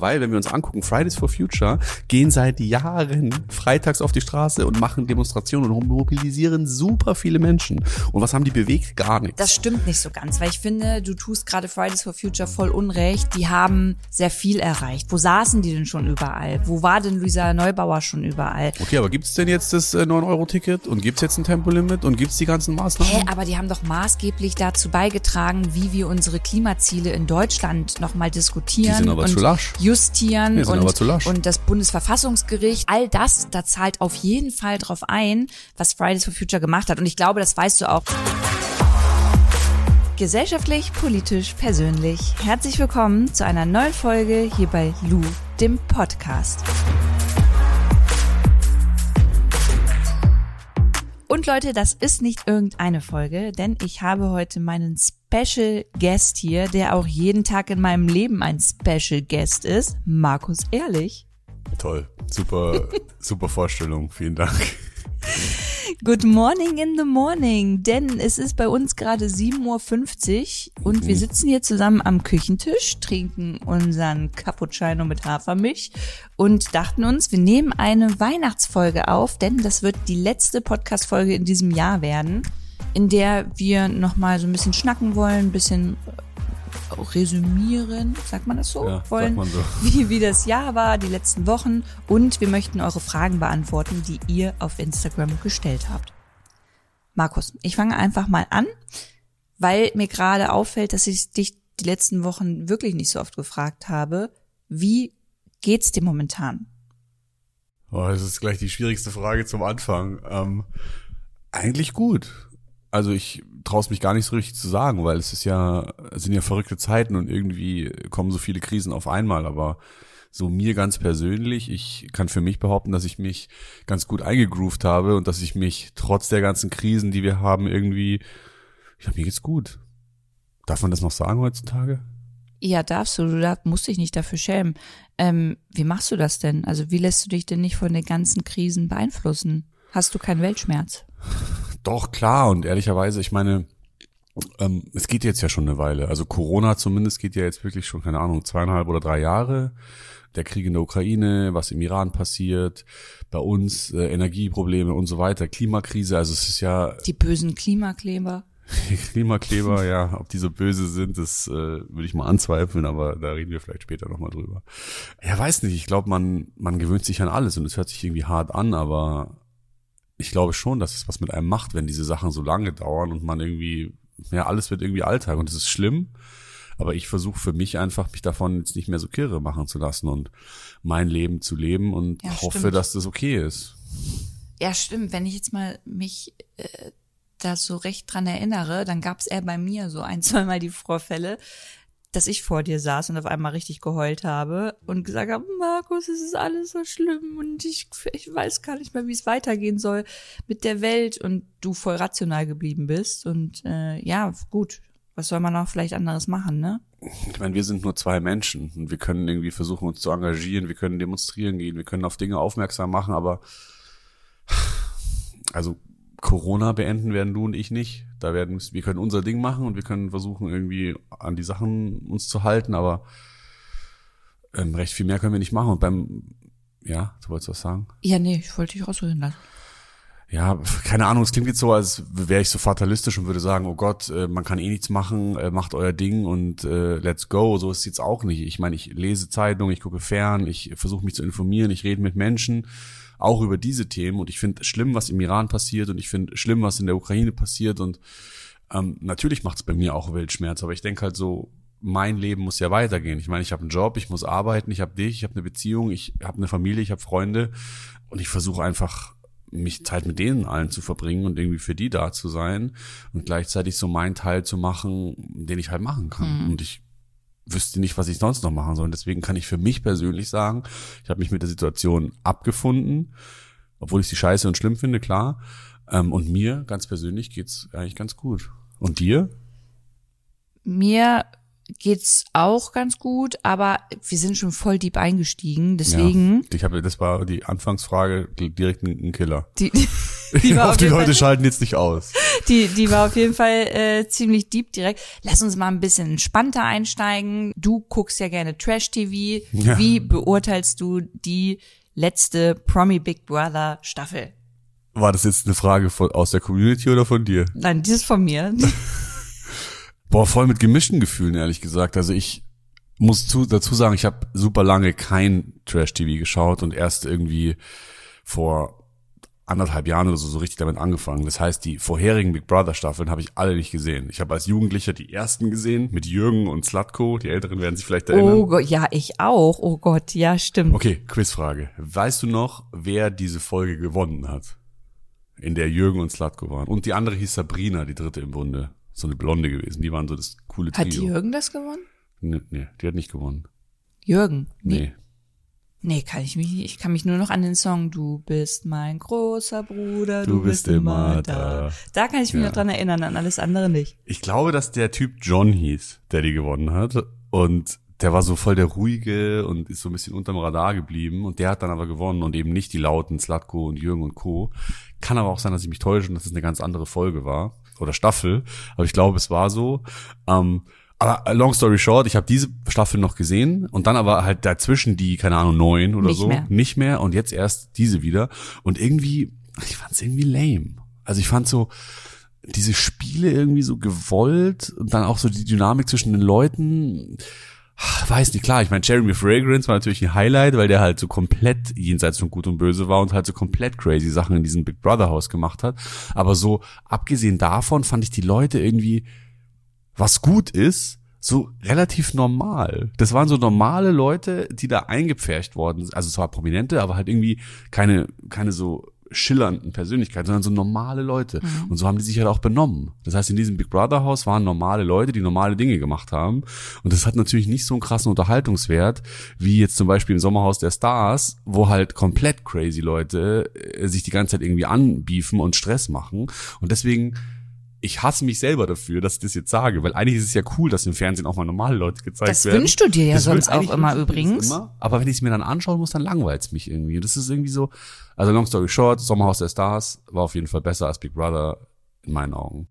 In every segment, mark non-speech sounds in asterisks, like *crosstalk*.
Weil, wenn wir uns angucken, Fridays for Future gehen seit Jahren freitags auf die Straße und machen Demonstrationen und mobilisieren super viele Menschen. Und was haben die bewegt? Gar nichts. Das stimmt nicht so ganz, weil ich finde, du tust gerade Fridays for Future voll unrecht. Die haben sehr viel erreicht. Wo saßen die denn schon überall? Wo war denn Luisa Neubauer schon überall? Okay, aber gibt's denn jetzt das äh, 9-Euro-Ticket und gibt's jetzt ein Tempolimit und gibt's die ganzen Maßnahmen? Hä, aber die haben doch maßgeblich dazu beigetragen, wie wir unsere Klimaziele in Deutschland nochmal diskutieren Die sind aber und zu lasch. Justieren und, und das Bundesverfassungsgericht, all das, da zahlt auf jeden Fall drauf ein, was Fridays for Future gemacht hat. Und ich glaube, das weißt du auch. Gesellschaftlich, politisch, persönlich. Herzlich willkommen zu einer neuen Folge hier bei Lou, dem Podcast. Und Leute, das ist nicht irgendeine Folge, denn ich habe heute meinen Special Guest hier, der auch jeden Tag in meinem Leben ein Special Guest ist, Markus Ehrlich. Toll. Super, *laughs* super Vorstellung. Vielen Dank. Good morning in the morning, denn es ist bei uns gerade 7.50 Uhr und wir sitzen hier zusammen am Küchentisch, trinken unseren Cappuccino mit Hafermilch und dachten uns, wir nehmen eine Weihnachtsfolge auf, denn das wird die letzte Podcast-Folge in diesem Jahr werden, in der wir nochmal so ein bisschen schnacken wollen, ein bisschen resümieren, sagt man das so? Ja, sagt wollen, man so. *laughs* Wie, wie das Jahr war, die letzten Wochen und wir möchten eure Fragen beantworten, die ihr auf Instagram gestellt habt. Markus, ich fange einfach mal an, weil mir gerade auffällt, dass ich dich die letzten Wochen wirklich nicht so oft gefragt habe. Wie geht's dir momentan? Oh, das ist gleich die schwierigste Frage zum Anfang. Ähm, eigentlich gut. Also ich traue mich gar nicht so richtig zu sagen, weil es ist ja, es sind ja verrückte Zeiten und irgendwie kommen so viele Krisen auf einmal, aber so mir ganz persönlich, ich kann für mich behaupten, dass ich mich ganz gut eingegroovt habe und dass ich mich trotz der ganzen Krisen, die wir haben, irgendwie, ja, mir geht's gut. Darf man das noch sagen heutzutage? Ja, darfst du, du musst dich nicht dafür schämen. Ähm, wie machst du das denn? Also wie lässt du dich denn nicht von den ganzen Krisen beeinflussen? Hast du keinen Weltschmerz? Doch, klar. Und ehrlicherweise, ich meine, ähm, es geht jetzt ja schon eine Weile. Also Corona zumindest geht ja jetzt wirklich schon, keine Ahnung, zweieinhalb oder drei Jahre. Der Krieg in der Ukraine, was im Iran passiert, bei uns äh, Energieprobleme und so weiter, Klimakrise. Also es ist ja Die bösen Klimakleber. *laughs* Klimakleber, ja, ob die so böse sind, das äh, würde ich mal anzweifeln, aber da reden wir vielleicht später nochmal drüber. Ja, weiß nicht, ich glaube, man, man gewöhnt sich an alles und es hört sich irgendwie hart an, aber ich glaube schon, dass es was mit einem macht, wenn diese Sachen so lange dauern und man irgendwie, ja, alles wird irgendwie Alltag und es ist schlimm. Aber ich versuche für mich einfach, mich davon jetzt nicht mehr so kirre machen zu lassen und mein Leben zu leben und Ja, hoffe, stimmt. dass das okay ist. Ja, stimmt. Wenn ich jetzt mal mich äh, da so recht dran erinnere, dann gab es eher bei mir so ein, *laughs* zweimal die Vorfälle, dass ich vor dir saß und auf einmal richtig geheult habe und gesagt habe, Markus, es ist alles so schlimm und ich, ich weiß gar nicht mehr, wie es weitergehen soll mit der Welt und du voll rational geblieben bist. Und äh, ja, gut, was soll man auch vielleicht anderes machen, ne? Ich meine, wir sind nur zwei Menschen und wir können irgendwie versuchen, uns zu engagieren, wir können demonstrieren gehen, wir können auf Dinge aufmerksam machen, aber also Corona beenden werden du und ich nicht. Da werden wir können unser Ding machen und wir können versuchen irgendwie an die Sachen uns zu halten, aber ähm, recht viel mehr können wir nicht machen. Und beim ja, du wolltest was sagen? Ja, nee, ich wollte dich rausreden lassen. Ja, keine Ahnung, es klingt jetzt so, als wäre ich so fatalistisch und würde sagen, oh Gott, äh, man kann eh nichts machen, äh, macht euer Ding und äh, let's go. So ist es jetzt auch nicht. Ich meine, ich lese Zeitung, ich gucke fern, ich versuche mich zu informieren, ich rede mit Menschen, auch über diese Themen. Und ich finde schlimm, was im Iran passiert. Und ich finde schlimm, was in der Ukraine passiert. Und ähm, natürlich macht es bei mir auch Weltschmerz, aber ich denke halt so, mein Leben muss ja weitergehen. Ich meine, ich habe einen Job, ich muss arbeiten, ich habe dich, ich habe eine Beziehung, ich habe eine Familie, ich habe Freunde. Und ich versuche einfach mich Zeit mit denen allen zu verbringen und irgendwie für die da zu sein und gleichzeitig so meinen Teil zu machen, den ich halt machen kann. Und ich wüsste nicht, was ich sonst noch machen soll. Und deswegen kann ich für mich persönlich sagen, ich habe mich mit der Situation abgefunden, obwohl ich sie scheiße und schlimm finde, klar. Ähm, und mir ganz persönlich geht's eigentlich ganz gut. Und dir? Mir geht's auch ganz gut, aber wir sind schon voll deep eingestiegen, deswegen Ja, ich habe, das war die Anfangsfrage direkt ein, ein Killer. die, *laughs* *laughs* Die auf auf die Leute Fall- schalten jetzt nicht aus. *laughs* Die, die war auf jeden Fall äh, ziemlich deep direkt. Lass uns mal ein bisschen entspannter einsteigen. Du guckst ja gerne Trash-TV. Ja. Wie beurteilst du die letzte Promi Big Brother Staffel? War das jetzt eine Frage von, aus der Community oder von dir? Nein, dieses von mir. *laughs* Boah, voll mit gemischten Gefühlen, ehrlich gesagt. Also ich muss zu, dazu sagen, ich habe super lange kein Trash-TV geschaut und erst irgendwie vor anderthalb Jahren oder so, so richtig damit angefangen. Das heißt, die vorherigen Big Brother Staffeln habe ich alle nicht gesehen. Ich habe als Jugendlicher die ersten gesehen mit Jürgen und Slatko. Die Älteren werden sich vielleicht erinnern. Oh Gott, ja, ich auch. Oh Gott, ja, stimmt. Okay, Quizfrage. Weißt du noch, wer diese Folge gewonnen hat? In der Jürgen und Slatko waren. Und die andere hieß Sabrina, die dritte im Bunde. So eine Blonde gewesen. Die waren so das coole Trio. Hat Jürgen das gewonnen? Nee, nee, die hat nicht gewonnen. Jürgen? Nee. Nee, kann ich mich nicht. Ich kann mich nur noch an den Song Du bist mein großer Bruder, du, Du bist immer da. da. Da kann ich mich Ja. noch dran erinnern, an alles andere nicht. Ich glaube, dass der Typ John hieß, der die gewonnen hat. Und der war so voll der ruhige und ist so ein bisschen unterm Radar geblieben. Und der hat dann aber gewonnen und eben nicht die lauten Slatko und Jürgen und Co. Kann aber auch sein, dass ich mich täusche und dass es eine ganz andere Folge war. Oder Staffel. Aber ich glaube, es war so. Ähm, aber äh, long story short, ich habe diese Staffel noch gesehen und dann aber halt dazwischen die, keine Ahnung, neun oder Nicht so. mehr. Nicht mehr. Und jetzt erst diese wieder. Und irgendwie, ich fand es irgendwie lame. Also ich fand so, diese Spiele irgendwie so gewollt und dann auch so die Dynamik zwischen den Leuten. Weiß nicht, klar, ich meine, Jeremy Fragrance war natürlich ein Highlight, weil der halt so komplett jenseits von Gut und Böse war und halt so komplett crazy Sachen in diesem Big Brother Haus gemacht hat. Aber so, abgesehen davon fand ich die Leute irgendwie, was gut ist, so relativ normal. Das waren so normale Leute, die da eingepfercht worden sind. Also zwar Prominente, aber halt irgendwie keine, keine so schillernden Persönlichkeiten, sondern so normale Leute. Und so haben die sich halt auch benommen. Das heißt, in diesem Big Brother Haus waren normale Leute, die normale Dinge gemacht haben. Und das hat natürlich nicht so einen krassen Unterhaltungswert, wie jetzt zum Beispiel im Sommerhaus der Stars, wo halt komplett crazy Leute äh, sich die ganze Zeit irgendwie anbiefen und Stress machen. Und deswegen ich hasse mich selber dafür, dass ich das jetzt sage, weil eigentlich ist es ja cool, dass im Fernsehen auch mal normale Leute gezeigt Das werden. wünschst du dir ja Das sonst auch immer das übrigens. Immer, aber wenn ich es mir dann anschauen muss, dann langweilt es mich irgendwie. Und das ist irgendwie so, also long story short, Sommerhaus der Stars war auf jeden Fall besser als Big Brother in meinen Augen.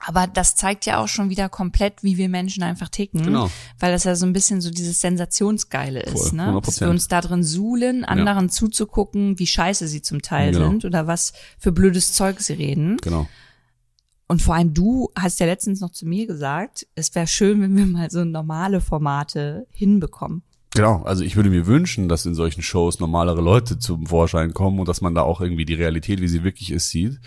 Aber das zeigt ja auch schon wieder komplett, wie wir Menschen einfach ticken. Genau. Weil das ja so ein bisschen so dieses Sensationsgeile ist, Voll, ne? 100%. Dass wir uns da drin suhlen, anderen zuzugucken, wie scheiße sie zum Teil Genau. sind oder was für blödes Zeug sie reden. Genau. Und vor allem du hast ja letztens noch zu mir gesagt, es wäre schön, wenn wir mal so normale Formate hinbekommen. Genau, also ich würde mir wünschen, dass in solchen Shows normalere Leute zum Vorschein kommen und dass man da auch irgendwie die Realität, wie sie wirklich ist, sieht.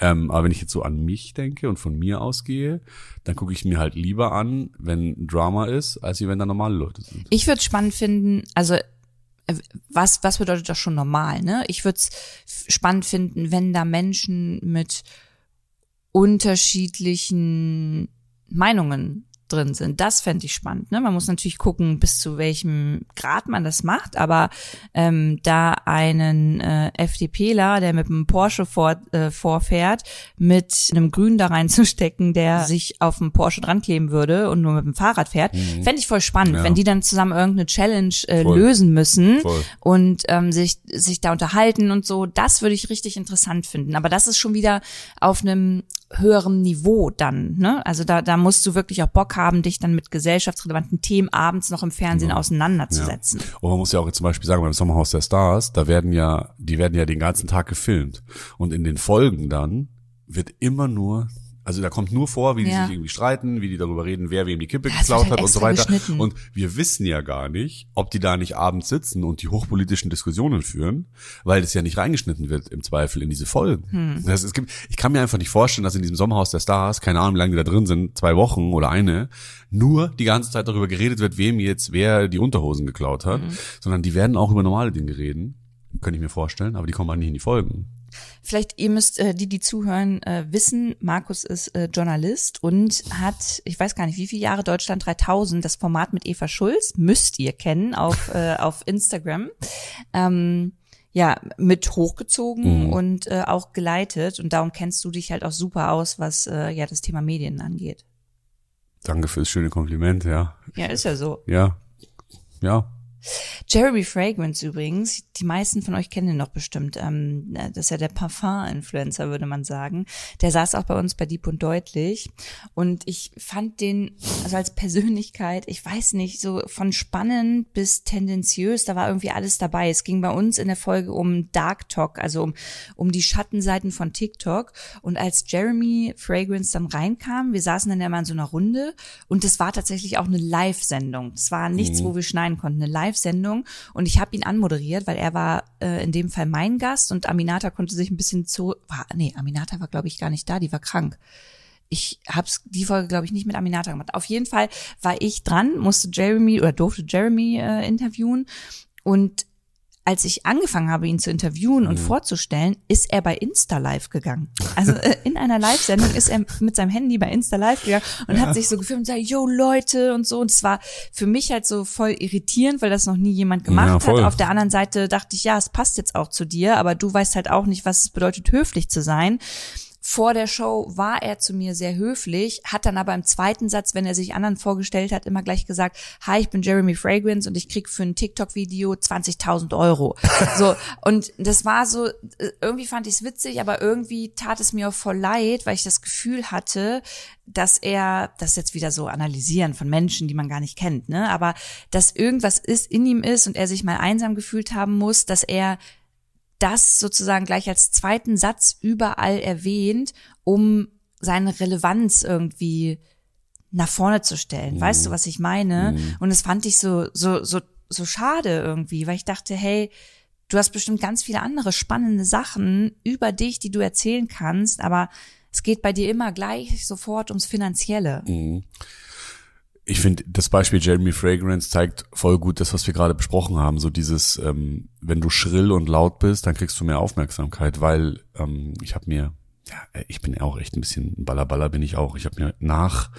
Ähm, aber wenn ich jetzt so an mich denke und von mir ausgehe, dann gucke ich mir halt lieber an, wenn Drama ist, als wenn da normale Leute sind. Ich würde spannend finden, also äh, was, was bedeutet das schon normal, ne? Ich würde es spannend finden, wenn da Menschen mit unterschiedlichen Meinungen drin sind. Das fände ich spannend. Ne? Man muss natürlich gucken, bis zu welchem Grad man das macht, aber ähm, da einen äh, FDPler, der mit einem Porsche vor, äh, vorfährt, mit einem Grün da reinzustecken, der sich auf einen Porsche dran kleben würde und nur mit dem Fahrrad fährt, fände ich voll spannend, Ja. wenn die dann zusammen irgendeine Challenge äh, Voll. lösen müssen Voll. und ähm, sich sich da unterhalten und so. Das würde ich richtig interessant finden. Aber das ist schon wieder auf einem höheren Niveau dann. Ne? Also da da musst du wirklich auch Bock haben, dich dann mit gesellschaftsrelevanten Themen abends noch im Fernsehen auseinanderzusetzen. Und man muss ja auch zum Beispiel sagen, beim Sommerhaus der Stars, da werden ja, die werden ja den ganzen Tag gefilmt. Und in den Folgen dann wird immer nur, also da kommt nur vor, wie die Ja. sich irgendwie streiten, wie die darüber reden, wer wem die Kippe Ja, geklaut halt hat und so weiter. Und wir wissen ja gar nicht, ob die da nicht abends sitzen und die hochpolitischen Diskussionen führen, weil das ja nicht reingeschnitten wird im Zweifel in diese Folgen. Hm. Das es gibt, ich kann mir einfach nicht vorstellen, dass in diesem Sommerhaus der Stars, keine Ahnung, wie lange die da drin sind, zwei Wochen oder eine, nur die ganze Zeit darüber geredet wird, wem jetzt wer die Unterhosen geklaut hat, Mhm. sondern die werden auch über normale Dinge reden. Könnte ich mir vorstellen, aber die kommen halt nicht in die Folgen. Vielleicht, ihr müsst, äh, die, die zuhören, äh, wissen, Markus ist äh, Journalist und hat, ich weiß gar nicht, wie viele Jahre Deutschland 3000, das Format mit Eva Schulz, müsst ihr kennen auf, *laughs* äh, auf Instagram. Ähm, ja, mit hochgezogen Mhm. und äh, auch geleitet und darum kennst du dich halt auch super aus, was äh, ja das Thema Medien angeht. Danke fürs schöne Kompliment, ja. Ja, ist ja so. Ja. Ja. Jeremy Fragrance übrigens, die meisten von euch kennen ihn noch bestimmt. Ähm, das ist ja der Parfum-Influencer, würde man sagen. Der saß auch bei uns bei Deep und Deutlich. Und ich fand den, also als Persönlichkeit, ich weiß nicht, so von spannend bis tendenziös, da war irgendwie alles dabei. Es ging bei uns in der Folge um Dark Talk, also um, um die Schattenseiten von TikTok. Und als Jeremy Fragrance dann reinkam, wir saßen dann ja mal in so einer Runde und das war tatsächlich auch eine Live-Sendung. Es war nichts, mhm. wo wir schneiden konnten, eine Live-Sendung. Und ich habe ihn anmoderiert, weil er war äh, in dem Fall mein Gast und Aminata konnte sich ein bisschen zu. War, nee, Aminata war, glaube ich, gar nicht da, die war krank. Ich hab's die Folge, glaube ich, nicht mit Aminata gemacht. Auf jeden Fall war ich dran, musste Jeremy oder durfte Jeremy äh, interviewen. Und als ich angefangen habe, ihn zu interviewen und mhm. vorzustellen, ist er bei Insta Live gegangen. Also äh, in einer Live-Sendung ist er mit seinem Handy bei Insta Live gegangen und ja. hat sich so gefilmt und gesagt, yo Leute und so. Und es war für mich halt so voll irritierend, weil das noch nie jemand gemacht ja, hat. Auf der anderen Seite dachte ich, ja, es passt jetzt auch zu dir, aber du weißt halt auch nicht, was es bedeutet, höflich zu sein. Vor der Show war er zu mir sehr höflich, hat dann aber im zweiten Satz, wenn er sich anderen vorgestellt hat, immer gleich gesagt, hi, ich bin Jeremy Fragrance und ich krieg für ein TikTok-Video 20.000 Euro. *laughs* so, und das war so, äh, irgendwie fand ich es witzig, aber irgendwie tat es mir auch voll leid, weil ich das Gefühl hatte, dass er, das ist jetzt wieder so analysieren von Menschen, die man gar nicht kennt, ne, aber dass irgendwas ist, in ihm ist und er sich mal einsam gefühlt haben muss, dass er das sozusagen gleich als zweiten Satz überall erwähnt, um seine Relevanz irgendwie nach vorne zu stellen. Mhm. Weißt du, was ich meine? Mhm. Und das fand ich so, so, so, so schade irgendwie, weil ich dachte, hey, du hast bestimmt ganz viele andere spannende Sachen über dich, die du erzählen kannst, aber es geht bei dir immer gleich sofort ums Finanzielle. Mhm ich finde, das Beispiel Jeremy Fragrance zeigt voll gut das, was wir gerade besprochen haben. So dieses, ähm, wenn du schrill und laut bist, dann kriegst du mehr Aufmerksamkeit, weil ähm, ich habe mir, ja, ich bin auch echt ein bisschen Ballerballer bin ich auch. Ich habe mir nach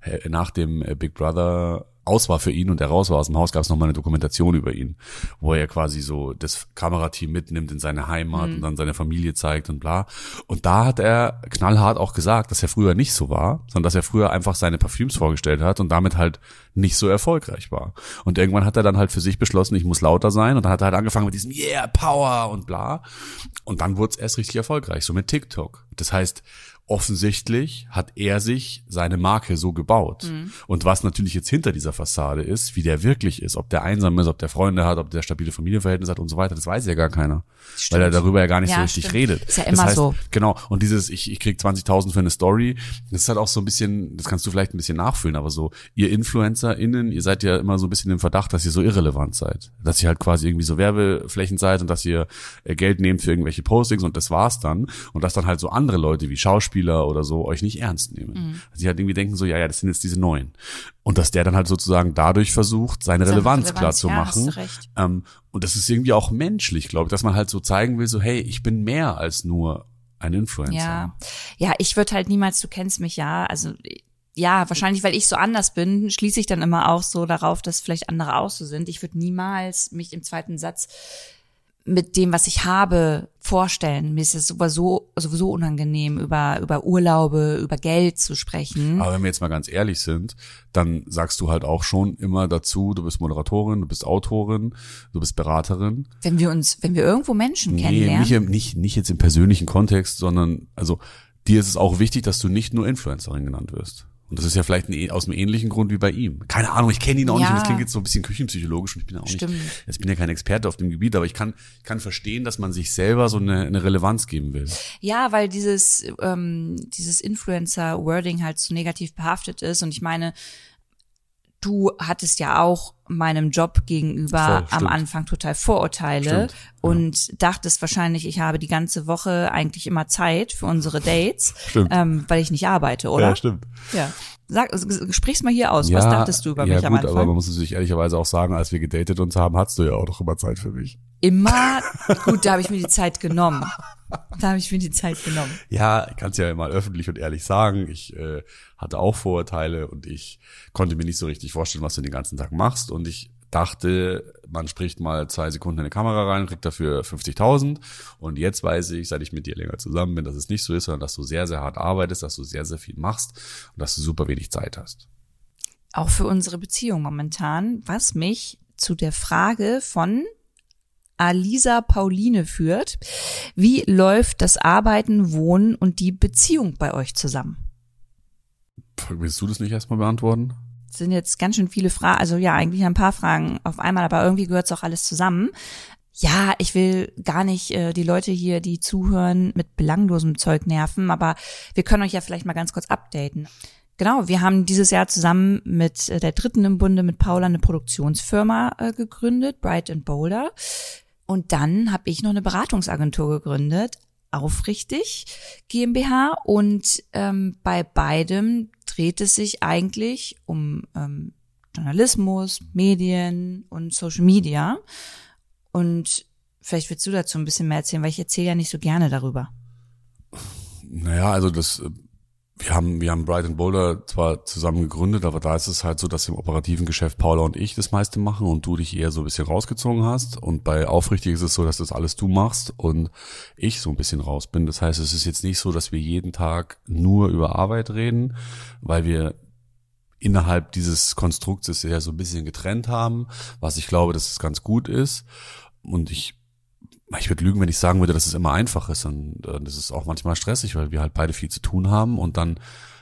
äh, nach dem äh, Big Brother aus war für ihn und er raus war aus dem Haus, gab es nochmal eine Dokumentation über ihn, wo er quasi so das Kamerateam mitnimmt in seine Heimat mhm. und dann seine Familie zeigt und bla. Und da hat er knallhart auch gesagt, dass er früher nicht so war, sondern dass er früher einfach seine Parfüms vorgestellt hat und damit halt nicht so erfolgreich war. Und irgendwann hat er dann halt für sich beschlossen, ich muss lauter sein und dann hat er halt angefangen mit diesem Yeah, Power und bla. Und dann wurde es erst richtig erfolgreich, so mit TikTok. Das heißt, offensichtlich hat er sich seine Marke so gebaut. Mhm. Und was natürlich jetzt hinter dieser Fassade ist, wie der wirklich ist, ob der einsam ist, ob der Freunde hat, ob der stabile Familienverhältnisse hat und so weiter, das weiß ja gar keiner. Stimmt. Weil er darüber ja gar nicht ja, so richtig stimmt. redet. Ist ja immer das heißt, so. Genau. Und dieses, ich, ich krieg 20.000 für eine Story, das ist halt auch so ein bisschen, das kannst du vielleicht ein bisschen nachfühlen, aber so, ihr InfluencerInnen, ihr seid ja immer so ein bisschen im Verdacht, dass ihr so irrelevant seid. Dass ihr halt quasi irgendwie so Werbeflächen seid und dass ihr äh, Geld nehmt für irgendwelche Postings und das war's dann. Und dass dann halt so andere Leute wie Schauspieler Schauspieler oder so euch nicht ernst nehmen. Mhm. Sie halt irgendwie denken so, ja, ja, das sind jetzt diese Neuen. Und dass der dann halt sozusagen dadurch versucht, seine Relevanz, Relevanz klar zu ja, machen. Ähm, und das ist irgendwie auch menschlich, glaube ich, dass man halt so zeigen will, so, hey, ich bin mehr als nur ein Influencer. Ja, ja ich würde halt niemals, du kennst mich ja, also ja, wahrscheinlich, weil ich so anders bin, schließe ich dann immer auch so darauf, dass vielleicht andere auch so sind. Ich würde niemals mich im zweiten Satz mit dem, was ich habe, vorstellen. Mir ist es sowieso, sowieso unangenehm, über, über Urlaube, über Geld zu sprechen. Aber wenn wir jetzt mal ganz ehrlich sind, dann sagst du halt auch schon immer dazu, du bist Moderatorin, du bist Autorin, du bist Beraterin. Wenn wir uns, wenn wir irgendwo Menschen nee, kennenlernen. Nicht, nicht, nicht jetzt im persönlichen Kontext, sondern, also, dir ist es auch wichtig, dass du nicht nur Influencerin genannt wirst. Und das ist ja vielleicht ein, aus einem ähnlichen Grund wie bei ihm. Keine Ahnung, ich kenne ihn auch ja. nicht und das klingt jetzt so ein bisschen küchenpsychologisch und ich bin ja auch Stimmt. nicht, jetzt bin ja kein Experte auf dem Gebiet, aber ich kann, kann verstehen, dass man sich selber so eine, eine Relevanz geben will. Ja, weil dieses, ähm, dieses Influencer-Wording halt so negativ behaftet ist und ich meine, du hattest ja auch meinem Job gegenüber Voll, am Anfang total Vorurteile stimmt, und ja. dachtest wahrscheinlich, ich habe die ganze Woche eigentlich immer Zeit für unsere Dates, ähm, weil ich nicht arbeite, oder? Ja, stimmt. Ja. Sag, sprich's mal hier aus. Ja, Was dachtest du über ja, mich gut, am Anfang? aber man muss natürlich ehrlicherweise auch sagen, als wir gedatet uns haben, hattest du ja auch noch immer Zeit für mich. Immer? gut, da habe ich mir die Zeit genommen. Da habe ich mir die Zeit genommen. Ja, ich kann es ja mal öffentlich und ehrlich sagen. Ich äh, hatte auch Vorurteile und ich konnte mir nicht so richtig vorstellen, was du den ganzen Tag machst. Und ich dachte, man spricht mal zwei Sekunden in eine Kamera rein, kriegt dafür 50.000. Und jetzt weiß ich, seit ich mit dir länger zusammen bin, dass es nicht so ist, sondern dass du sehr, sehr hart arbeitest, dass du sehr, sehr viel machst und dass du super wenig Zeit hast. Auch für unsere Beziehung momentan, was mich zu der Frage von Alisa Pauline führt. Wie läuft das Arbeiten, Wohnen und die Beziehung bei euch zusammen? Willst du das nicht erstmal beantworten? Das sind jetzt ganz schön viele Fragen, also ja, eigentlich ein paar Fragen auf einmal, aber irgendwie gehört es auch alles zusammen. Ja, ich will gar nicht äh, die Leute hier, die zuhören, mit belanglosem Zeug nerven, aber wir können euch ja vielleicht mal ganz kurz updaten. Genau, wir haben dieses Jahr zusammen mit äh, der dritten im Bunde mit Paula eine Produktionsfirma äh, gegründet, Bright and Boulder. Und dann habe ich noch eine Beratungsagentur gegründet, Aufrichtig GmbH. Und ähm, bei beidem dreht es sich eigentlich um ähm, Journalismus, Medien und Social Media. Und vielleicht willst du dazu ein bisschen mehr erzählen, weil ich erzähle ja nicht so gerne darüber. Naja, also das äh, wir haben, wir haben Bright Boulder zwar zusammen gegründet, aber da ist es halt so, dass im operativen Geschäft Paula und ich das meiste machen und du dich eher so ein bisschen rausgezogen hast. Und bei Aufrichtig ist es so, dass das alles du machst und ich so ein bisschen raus bin. Das heißt, es ist jetzt nicht so, dass wir jeden Tag nur über Arbeit reden, weil wir innerhalb dieses Konstrukts es ja so ein bisschen getrennt haben, was ich glaube, dass es ganz gut ist. Und ich ich würde lügen, wenn ich sagen würde, dass es immer einfach ist. Und äh, das ist auch manchmal stressig, weil wir halt beide viel zu tun haben und dann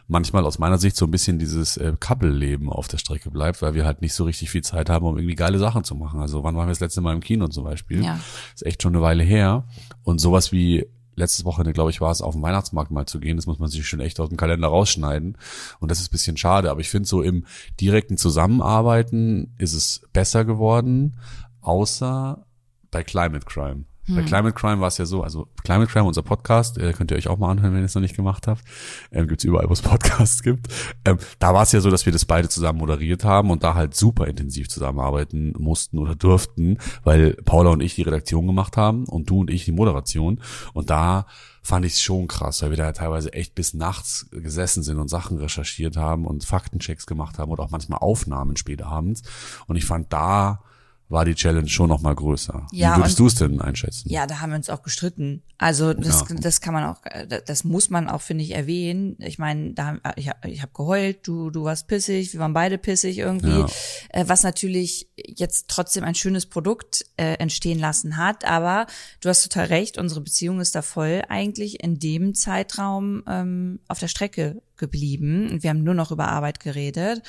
manchmal aus meiner Sicht so ein bisschen dieses äh, Couple-Leben auf der Strecke bleibt, weil wir halt nicht so richtig viel Zeit haben, um irgendwie geile Sachen zu machen. Also wann waren wir das letzte Mal im Kino zum Beispiel? Ja. ist echt schon eine Weile her. Und sowas wie letztes Wochenende, glaube ich, war es, auf den Weihnachtsmarkt mal zu gehen. Das muss man sich schon echt aus dem Kalender rausschneiden. Und das ist bisschen schade. Aber ich finde, so im direkten Zusammenarbeiten ist es besser geworden, außer bei Climate Crime. Bei hm. Climate Crime war es ja so, also Climate Crime, unser Podcast, äh, könnt ihr euch auch mal anhören, wenn ihr es noch nicht gemacht habt. Ähm, gibt's überall, wo es Podcasts gibt. Ähm, da war es ja so, dass wir das beide zusammen moderiert haben und da halt super intensiv zusammenarbeiten mussten oder durften, weil Paula und ich die Redaktion gemacht haben und du und ich die Moderation. Und da fand ich es schon krass, weil wir da teilweise echt bis nachts gesessen sind und Sachen recherchiert haben und Faktenchecks gemacht haben oder auch manchmal Aufnahmen später abends. Und ich fand da war die Challenge schon noch mal größer. Ja, Wie würdest du es denn einschätzen? Ja, da haben wir uns auch gestritten. Also das, ja. das kann man auch, das muss man auch, finde ich, erwähnen. Ich meine, da ich, ich habe geheult, du du warst pissig, wir waren beide pissig irgendwie, ja. äh, was natürlich jetzt trotzdem ein schönes Produkt äh, entstehen lassen hat. Aber du hast total recht, unsere Beziehung ist da voll eigentlich in dem Zeitraum ähm, auf der Strecke geblieben. Wir haben nur noch über Arbeit geredet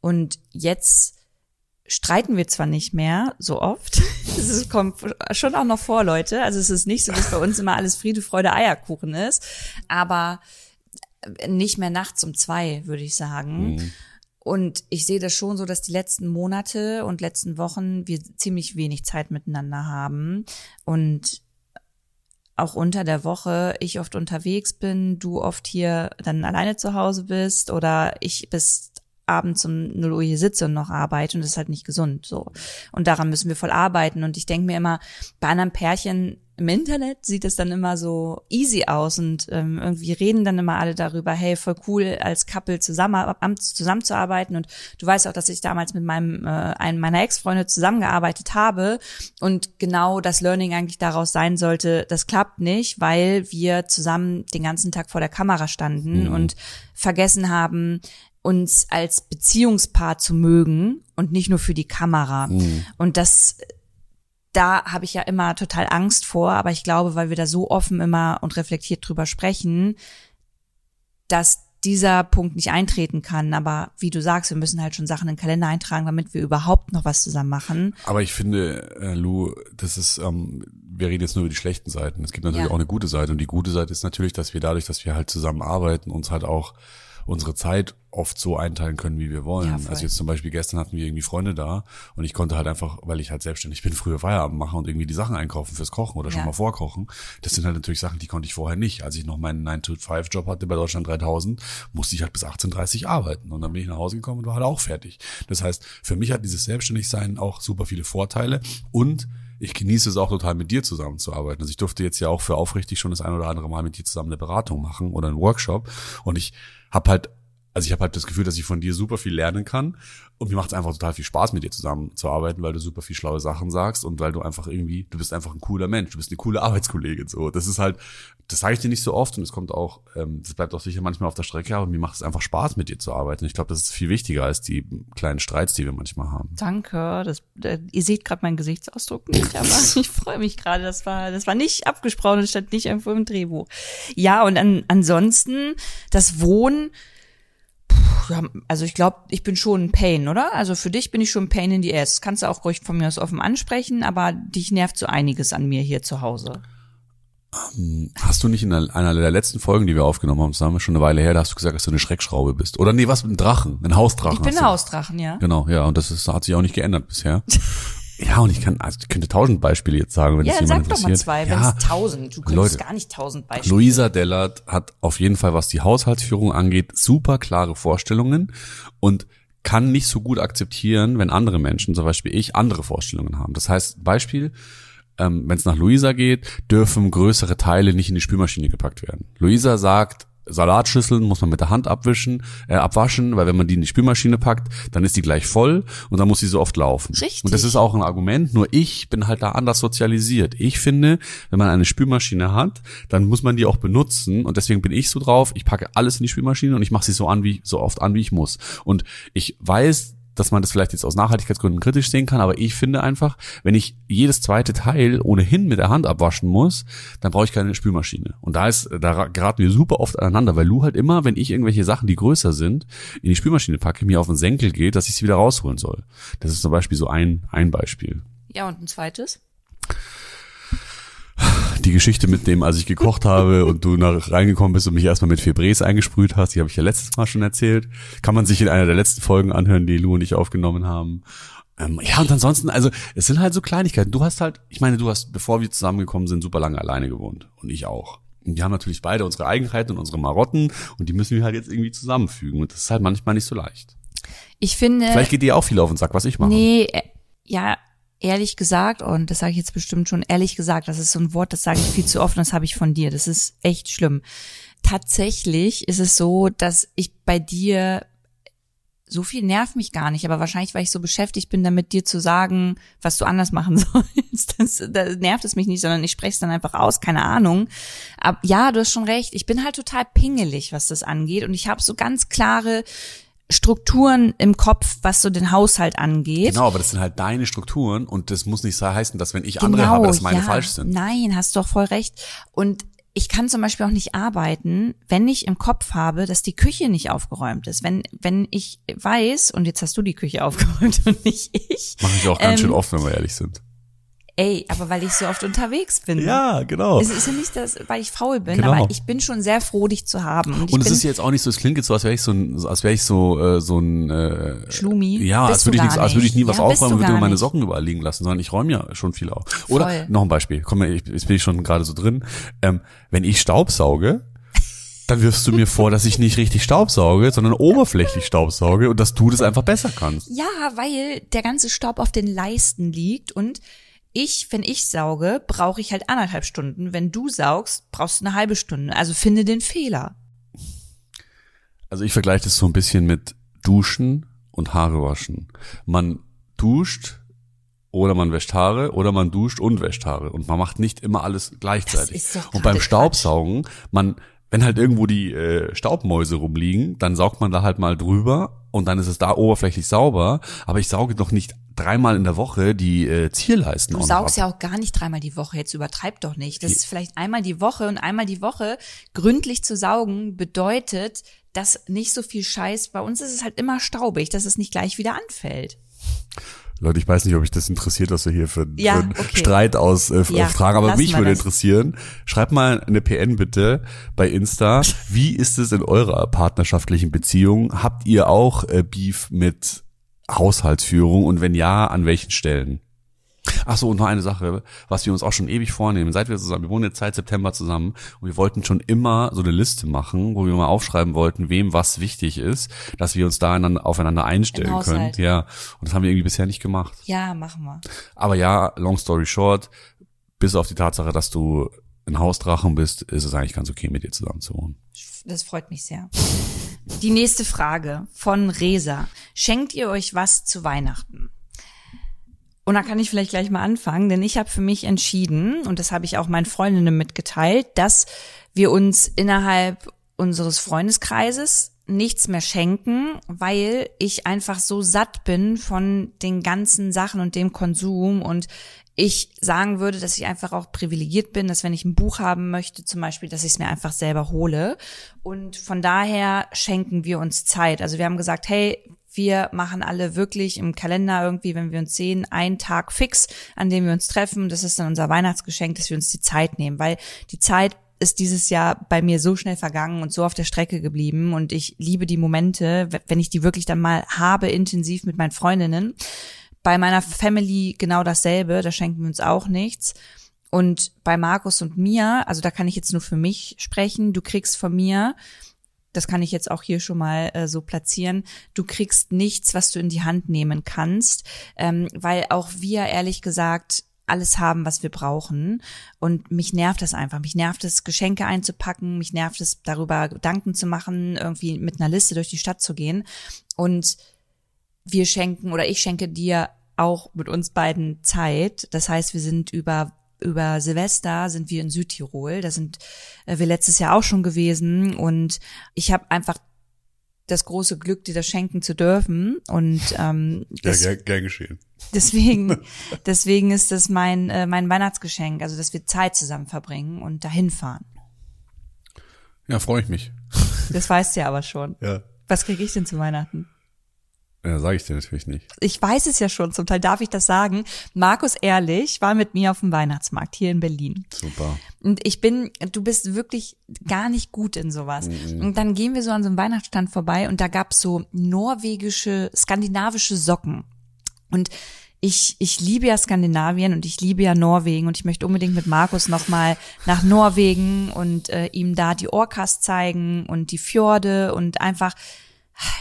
und jetzt streiten wir zwar nicht mehr so oft, *laughs* es kommt schon auch noch vor, Leute. Also es ist nicht so, dass bei uns immer alles Friede, Freude, Eierkuchen ist, aber nicht mehr nachts um zwei, würde ich sagen. Mhm. Und ich sehe das schon so, dass die letzten Monate und letzten Wochen wir ziemlich wenig Zeit miteinander haben und auch unter der Woche ich oft unterwegs bin, du oft hier dann alleine zu Hause bist oder ich bis abends um 0 Uhr hier sitze und noch arbeite und das ist halt nicht gesund so. Und daran müssen wir voll arbeiten. Und ich denke mir immer, bei anderen Pärchen im Internet sieht es dann immer so easy aus und ähm, irgendwie reden dann immer alle darüber, hey, voll cool, als Couple zusammen, zusammenzuarbeiten. Und du weißt auch, dass ich damals mit meinem äh, einem meiner Ex-Freunde zusammengearbeitet habe und genau das Learning eigentlich daraus sein sollte, das klappt nicht, weil wir zusammen den ganzen Tag vor der Kamera standen mhm. und vergessen haben, uns als Beziehungspaar zu mögen und nicht nur für die Kamera. Mhm. Und das, da habe ich ja immer total Angst vor, aber ich glaube, weil wir da so offen immer und reflektiert drüber sprechen, dass dieser Punkt nicht eintreten kann. Aber wie du sagst, wir müssen halt schon Sachen in den Kalender eintragen, damit wir überhaupt noch was zusammen machen. Aber ich finde, äh, Lou, das ist, ähm, wir reden jetzt nur über die schlechten Seiten. Es gibt natürlich ja. auch eine gute Seite. Und die gute Seite ist natürlich, dass wir dadurch, dass wir halt zusammenarbeiten, uns halt auch unsere Zeit oft so einteilen können, wie wir wollen. Ja, also jetzt zum Beispiel gestern hatten wir irgendwie Freunde da und ich konnte halt einfach, weil ich halt selbstständig bin, früher Feierabend machen und irgendwie die Sachen einkaufen fürs Kochen oder schon ja. mal vorkochen. Das sind halt natürlich Sachen, die konnte ich vorher nicht. Als ich noch meinen 9-to-5-Job hatte bei Deutschland 3000, musste ich halt bis 18.30 arbeiten und dann bin ich nach Hause gekommen und war halt auch fertig. Das heißt, für mich hat dieses Selbstständigsein auch super viele Vorteile und ich genieße es auch total mit dir zusammenzuarbeiten. Also ich durfte jetzt ja auch für aufrichtig schon das ein oder andere Mal mit dir zusammen eine Beratung machen oder einen Workshop und ich habe halt also ich habe halt das Gefühl, dass ich von dir super viel lernen kann und mir macht es einfach total viel Spaß, mit dir zusammenzuarbeiten, weil du super viel schlaue Sachen sagst und weil du einfach irgendwie, du bist einfach ein cooler Mensch, du bist eine coole Arbeitskollegin. So, das ist halt, das sage ich dir nicht so oft und es kommt auch, ähm, das bleibt auch sicher manchmal auf der Strecke, aber mir macht es einfach Spaß, mit dir zu arbeiten. Ich glaube, das ist viel wichtiger als die kleinen Streits, die wir manchmal haben. Danke. Das, äh, ihr seht gerade meinen Gesichtsausdruck nicht, aber *laughs* ich freue mich gerade. Das war, das war nicht abgesprochen, das stand nicht irgendwo im Drehbuch. Ja, und an, ansonsten das Wohnen ja, also ich glaube, ich bin schon ein Pain, oder? Also für dich bin ich schon ein Pain in the ass. Kannst du auch ruhig von mir aus offen ansprechen, aber dich nervt so einiges an mir hier zu Hause. Ähm, hast du nicht in einer der letzten Folgen, die wir aufgenommen haben, zusammen schon eine Weile her, da hast du gesagt, dass du eine Schreckschraube bist. Oder nee, was, ein Drachen, ein Hausdrachen. Ich bin ein Hausdrachen, ja. Genau, ja, und das ist, hat sich auch nicht geändert bisher. *laughs* Ja, und ich kann, also ich könnte tausend Beispiele jetzt sagen, wenn ja, es jemand sag interessiert. doch mal zwei, ja, wenn es tausend. Du könntest Leute, gar nicht tausend Beispiele. Luisa Dellert hat auf jeden Fall, was die Haushaltsführung angeht, super klare Vorstellungen und kann nicht so gut akzeptieren, wenn andere Menschen, zum Beispiel ich, andere Vorstellungen haben. Das heißt, Beispiel, ähm, wenn es nach Luisa geht, dürfen größere Teile nicht in die Spülmaschine gepackt werden. Luisa sagt, Salatschüsseln muss man mit der Hand abwischen, äh, abwaschen, weil wenn man die in die Spülmaschine packt, dann ist die gleich voll und dann muss sie so oft laufen. Richtig. Und das ist auch ein Argument, nur ich bin halt da anders sozialisiert. Ich finde, wenn man eine Spülmaschine hat, dann muss man die auch benutzen und deswegen bin ich so drauf, ich packe alles in die Spülmaschine und ich mache sie so an wie so oft an wie ich muss. Und ich weiß, dass man das vielleicht jetzt aus Nachhaltigkeitsgründen kritisch sehen kann, aber ich finde einfach, wenn ich jedes zweite Teil ohnehin mit der Hand abwaschen muss, dann brauche ich keine Spülmaschine. Und da ist, da geraten wir super oft aneinander, weil Lu halt immer, wenn ich irgendwelche Sachen, die größer sind, in die Spülmaschine packe, mir auf den Senkel geht, dass ich sie wieder rausholen soll. Das ist zum Beispiel so ein, ein Beispiel. Ja, und ein zweites? Die Geschichte mit dem, als ich gekocht habe und du nach reingekommen bist und mich erstmal mit Febrés eingesprüht hast, die habe ich ja letztes Mal schon erzählt. Kann man sich in einer der letzten Folgen anhören, die Lou und ich aufgenommen haben. Ähm, ja, und ansonsten, also es sind halt so Kleinigkeiten. Du hast halt, ich meine, du hast, bevor wir zusammengekommen sind, super lange alleine gewohnt. Und ich auch. Und wir haben natürlich beide unsere Eigenheiten und unsere Marotten und die müssen wir halt jetzt irgendwie zusammenfügen. Und das ist halt manchmal nicht so leicht. Ich finde. Vielleicht geht dir auch viel auf den Sack, was ich mache. Nee, äh, ja, ehrlich gesagt, und das sage ich jetzt bestimmt schon, ehrlich gesagt, das ist so ein Wort, das sage ich viel zu oft das habe ich von dir. Das ist echt schlimm. Tatsächlich ist es so, dass ich bei dir so viel nervt mich gar nicht, aber wahrscheinlich, weil ich so beschäftigt bin, damit dir zu sagen, was du anders machen *laughs* sollst, das, das nervt es mich nicht, sondern ich spreche es dann einfach aus, keine Ahnung. Aber ja, du hast schon recht, ich bin halt total pingelig, was das angeht und ich habe so ganz klare Strukturen im Kopf, was so den Haushalt angeht. Genau, aber das sind halt deine Strukturen und das muss nicht heißen, dass wenn ich genau, andere habe, dass meine ja, falsch sind. Nein, hast doch voll recht. Und ich kann zum Beispiel auch nicht arbeiten, wenn ich im Kopf habe, dass die Küche nicht aufgeräumt ist. Wenn, wenn ich weiß, und jetzt hast du die Küche *laughs* aufgeräumt und nicht ich. Mache ich auch ganz ähm, schön oft, wenn wir ehrlich sind. Ey, aber weil ich so oft unterwegs bin. Ja, genau. Es ist ja nicht, das, weil ich faul bin, genau. aber ich bin schon sehr froh, dich zu haben. Und, und es ist jetzt auch nicht so, es klingt jetzt so, als wäre ich so ein, als wäre ich so äh, so ein äh, Schlumi. Ja, als würde ich nichts, als würde ich nie was ja, aufräumen, würde immer meine Socken überall liegen lassen, sondern ich räume ja schon viel auf. Oder Voll. noch ein Beispiel. Komm, jetzt bin ich schon gerade so drin. Ähm, wenn ich Staubsauge, dann wirfst du mir vor, dass ich nicht richtig Staubsauge, sondern oberflächlich Staubsauge und dass du das einfach besser kannst. Ja, weil der ganze Staub auf den Leisten liegt und ich, wenn ich sauge, brauche ich halt anderthalb Stunden. Wenn du saugst, brauchst du eine halbe Stunde. Also finde den Fehler. Also ich vergleiche das so ein bisschen mit Duschen und Haare waschen. Man duscht oder man wäscht Haare oder man duscht und wäscht Haare und man macht nicht immer alles gleichzeitig. und beim Staubsaugen, man wenn halt irgendwo die äh, Staubmäuse rumliegen, dann saugt man da halt mal drüber und dann ist es da oberflächlich sauber, aber ich sauge doch nicht dreimal in der Woche die äh, Zierleisten Du saugst ja auch gar nicht dreimal die Woche, jetzt übertreib doch nicht. Das ist vielleicht einmal die Woche und einmal die Woche gründlich zu saugen bedeutet, dass nicht so viel Scheiß, bei uns ist es halt immer staubig, dass es nicht gleich wieder anfällt. Leute, ich weiß nicht, ob euch das interessiert, was wir hier für, ja, für einen okay. Streit aus äh, ja, fragen, aber mich würde das. interessieren. Schreibt mal eine PN bitte bei Insta. Wie ist es in eurer partnerschaftlichen Beziehung? Habt ihr auch äh, Beef mit Haushaltsführung und wenn ja, an welchen Stellen? Ach so, und noch eine Sache, was wir uns auch schon ewig vornehmen. Seit wir zusammen, wir wohnen jetzt seit September zusammen und wir wollten schon immer so eine Liste machen, wo wir mal aufschreiben wollten, wem was wichtig ist, dass wir uns da aufeinander einstellen können. Ja, und das haben wir irgendwie bisher nicht gemacht. Ja, machen wir. Aber ja, long story short, bis auf die Tatsache, dass du ein Hausdrachen bist, ist es eigentlich ganz okay, mit dir zusammen zu wohnen. Das freut mich sehr. Die nächste Frage von Resa. Schenkt ihr euch was zu Weihnachten? Und da kann ich vielleicht gleich mal anfangen, denn ich habe für mich entschieden, und das habe ich auch meinen Freundinnen mitgeteilt, dass wir uns innerhalb unseres Freundeskreises nichts mehr schenken, weil ich einfach so satt bin von den ganzen Sachen und dem Konsum und ich sagen würde, dass ich einfach auch privilegiert bin, dass wenn ich ein Buch haben möchte, zum Beispiel, dass ich es mir einfach selber hole. Und von daher schenken wir uns Zeit. Also wir haben gesagt, hey, wir machen alle wirklich im Kalender irgendwie, wenn wir uns sehen, einen Tag fix, an dem wir uns treffen. Das ist dann unser Weihnachtsgeschenk, dass wir uns die Zeit nehmen, weil die Zeit ist dieses Jahr bei mir so schnell vergangen und so auf der Strecke geblieben und ich liebe die Momente, wenn ich die wirklich dann mal habe, intensiv mit meinen Freundinnen. Bei meiner Family genau dasselbe, da schenken wir uns auch nichts. Und bei Markus und mir, also da kann ich jetzt nur für mich sprechen, du kriegst von mir, das kann ich jetzt auch hier schon mal äh, so platzieren, du kriegst nichts, was du in die Hand nehmen kannst, ähm, weil auch wir ehrlich gesagt alles haben, was wir brauchen. Und mich nervt das einfach. Mich nervt es, Geschenke einzupacken. Mich nervt es, darüber Gedanken zu machen, irgendwie mit einer Liste durch die Stadt zu gehen. Und wir schenken oder ich schenke dir auch mit uns beiden Zeit. Das heißt, wir sind über über Silvester sind wir in Südtirol. Da sind äh, wir letztes Jahr auch schon gewesen und ich habe einfach das große Glück, dir das schenken zu dürfen. Und ähm, ja, gern, gern geschehen. Deswegen, *laughs* deswegen ist das mein äh, mein Weihnachtsgeschenk, also dass wir Zeit zusammen verbringen und dahin fahren. Ja, freue ich mich. Das weißt du ja aber schon. Ja. Was kriege ich denn zu Weihnachten? Ja, sage ich dir natürlich nicht. Ich weiß es ja schon, zum Teil darf ich das sagen. Markus Ehrlich war mit mir auf dem Weihnachtsmarkt hier in Berlin. Super. Und ich bin, du bist wirklich gar nicht gut in sowas. Mhm. Und dann gehen wir so an so einem Weihnachtsstand vorbei und da gab's so norwegische, skandinavische Socken. Und ich, ich liebe ja Skandinavien und ich liebe ja Norwegen und ich möchte unbedingt mit Markus nochmal nach Norwegen und äh, ihm da die Orcas zeigen und die Fjorde und einfach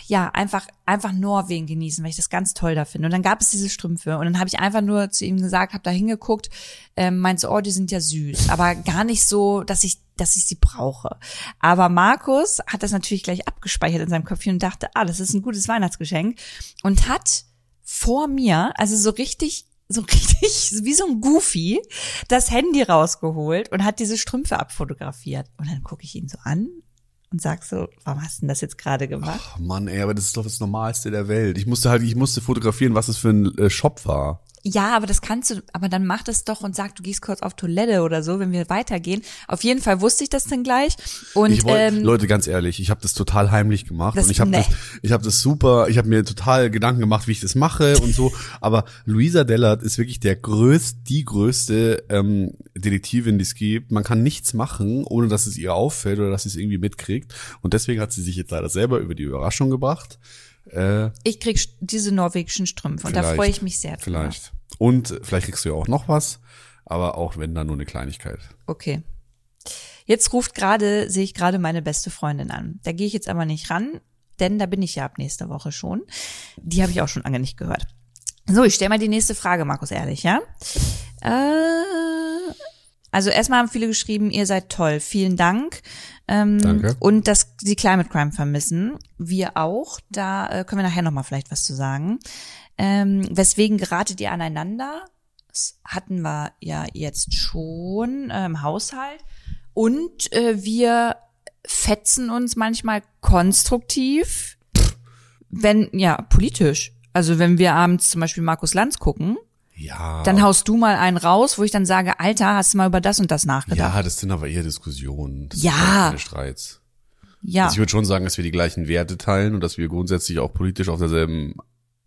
ja, einfach, einfach Norwegen genießen, weil ich das ganz toll da finde. Und dann gab es diese Strümpfe und dann habe ich einfach nur zu ihm gesagt, habe da hingeguckt, ähm, meinte, oh, die sind ja süß, aber gar nicht so, dass ich, dass ich sie brauche. Aber Markus hat das natürlich gleich abgespeichert in seinem Köpfchen und dachte, ah, das ist ein gutes Weihnachtsgeschenk und hat vor mir, also so richtig so *laughs* richtig, wie so ein Goofy, das Handy rausgeholt und hat diese Strümpfe abfotografiert. Und dann gucke ich ihn so an und sagst so, warum hast du denn das jetzt gerade gemacht? Ach Mann, ey, aber das ist doch das Normalste der Welt. Ich musste halt, ich musste fotografieren, was es für ein äh, Shop war. Ja, aber das kannst du, aber dann mach das doch und sag, du gehst kurz auf Toilette oder so, wenn wir weitergehen. Auf jeden Fall wusste ich das dann gleich. Und ich wollt, ähm, Leute, ganz ehrlich, ich habe das total heimlich gemacht Das- und ich habe nee. das, ich habe das super, ich habe mir total Gedanken gemacht, wie ich das mache und so. *laughs* Aber Luisa Dellert ist wirklich der größte, die größte ähm, Detektivin, die es gibt. Man kann nichts machen, ohne dass es ihr auffällt oder dass sie es irgendwie mitkriegt. Und deswegen hat sie sich jetzt leider selber über die Überraschung gebracht. Äh, ich krieg diese norwegischen Strümpfe und da freue ich mich sehr drüber. vielleicht. Und vielleicht kriegst du ja auch noch was, aber auch wenn dann nur eine Kleinigkeit. Okay. Jetzt ruft gerade, sehe ich gerade meine beste Freundin an. Da gehe ich jetzt aber nicht ran, denn da bin ich ja ab nächste Woche schon. Die habe ich auch schon lange nicht gehört. So, ich stelle mal die nächste Frage, Markus, ehrlich, ja? Äh, also erstmal haben viele geschrieben, ihr seid toll, vielen Dank. Ähm, Danke. Und dass sie Climate Crime vermissen. Wir auch. Da äh, können wir nachher nochmal vielleicht was zu sagen. Ähm, weswegen geratet ihr aneinander? Das hatten wir ja jetzt schon äh, im Haushalt. Und äh, wir fetzen uns manchmal konstruktiv, wenn, ja, politisch. Also wenn wir abends zum Beispiel Markus Lanz gucken, Ja. dann haust du mal einen raus, wo ich dann sage, Alter, hast du mal über das und das nachgedacht? ja, das sind aber eher Diskussionen. Das Ja. sind keine Streits. Ja. Also ich würde schon sagen, dass wir die gleichen Werte teilen und dass wir grundsätzlich auch politisch auf derselben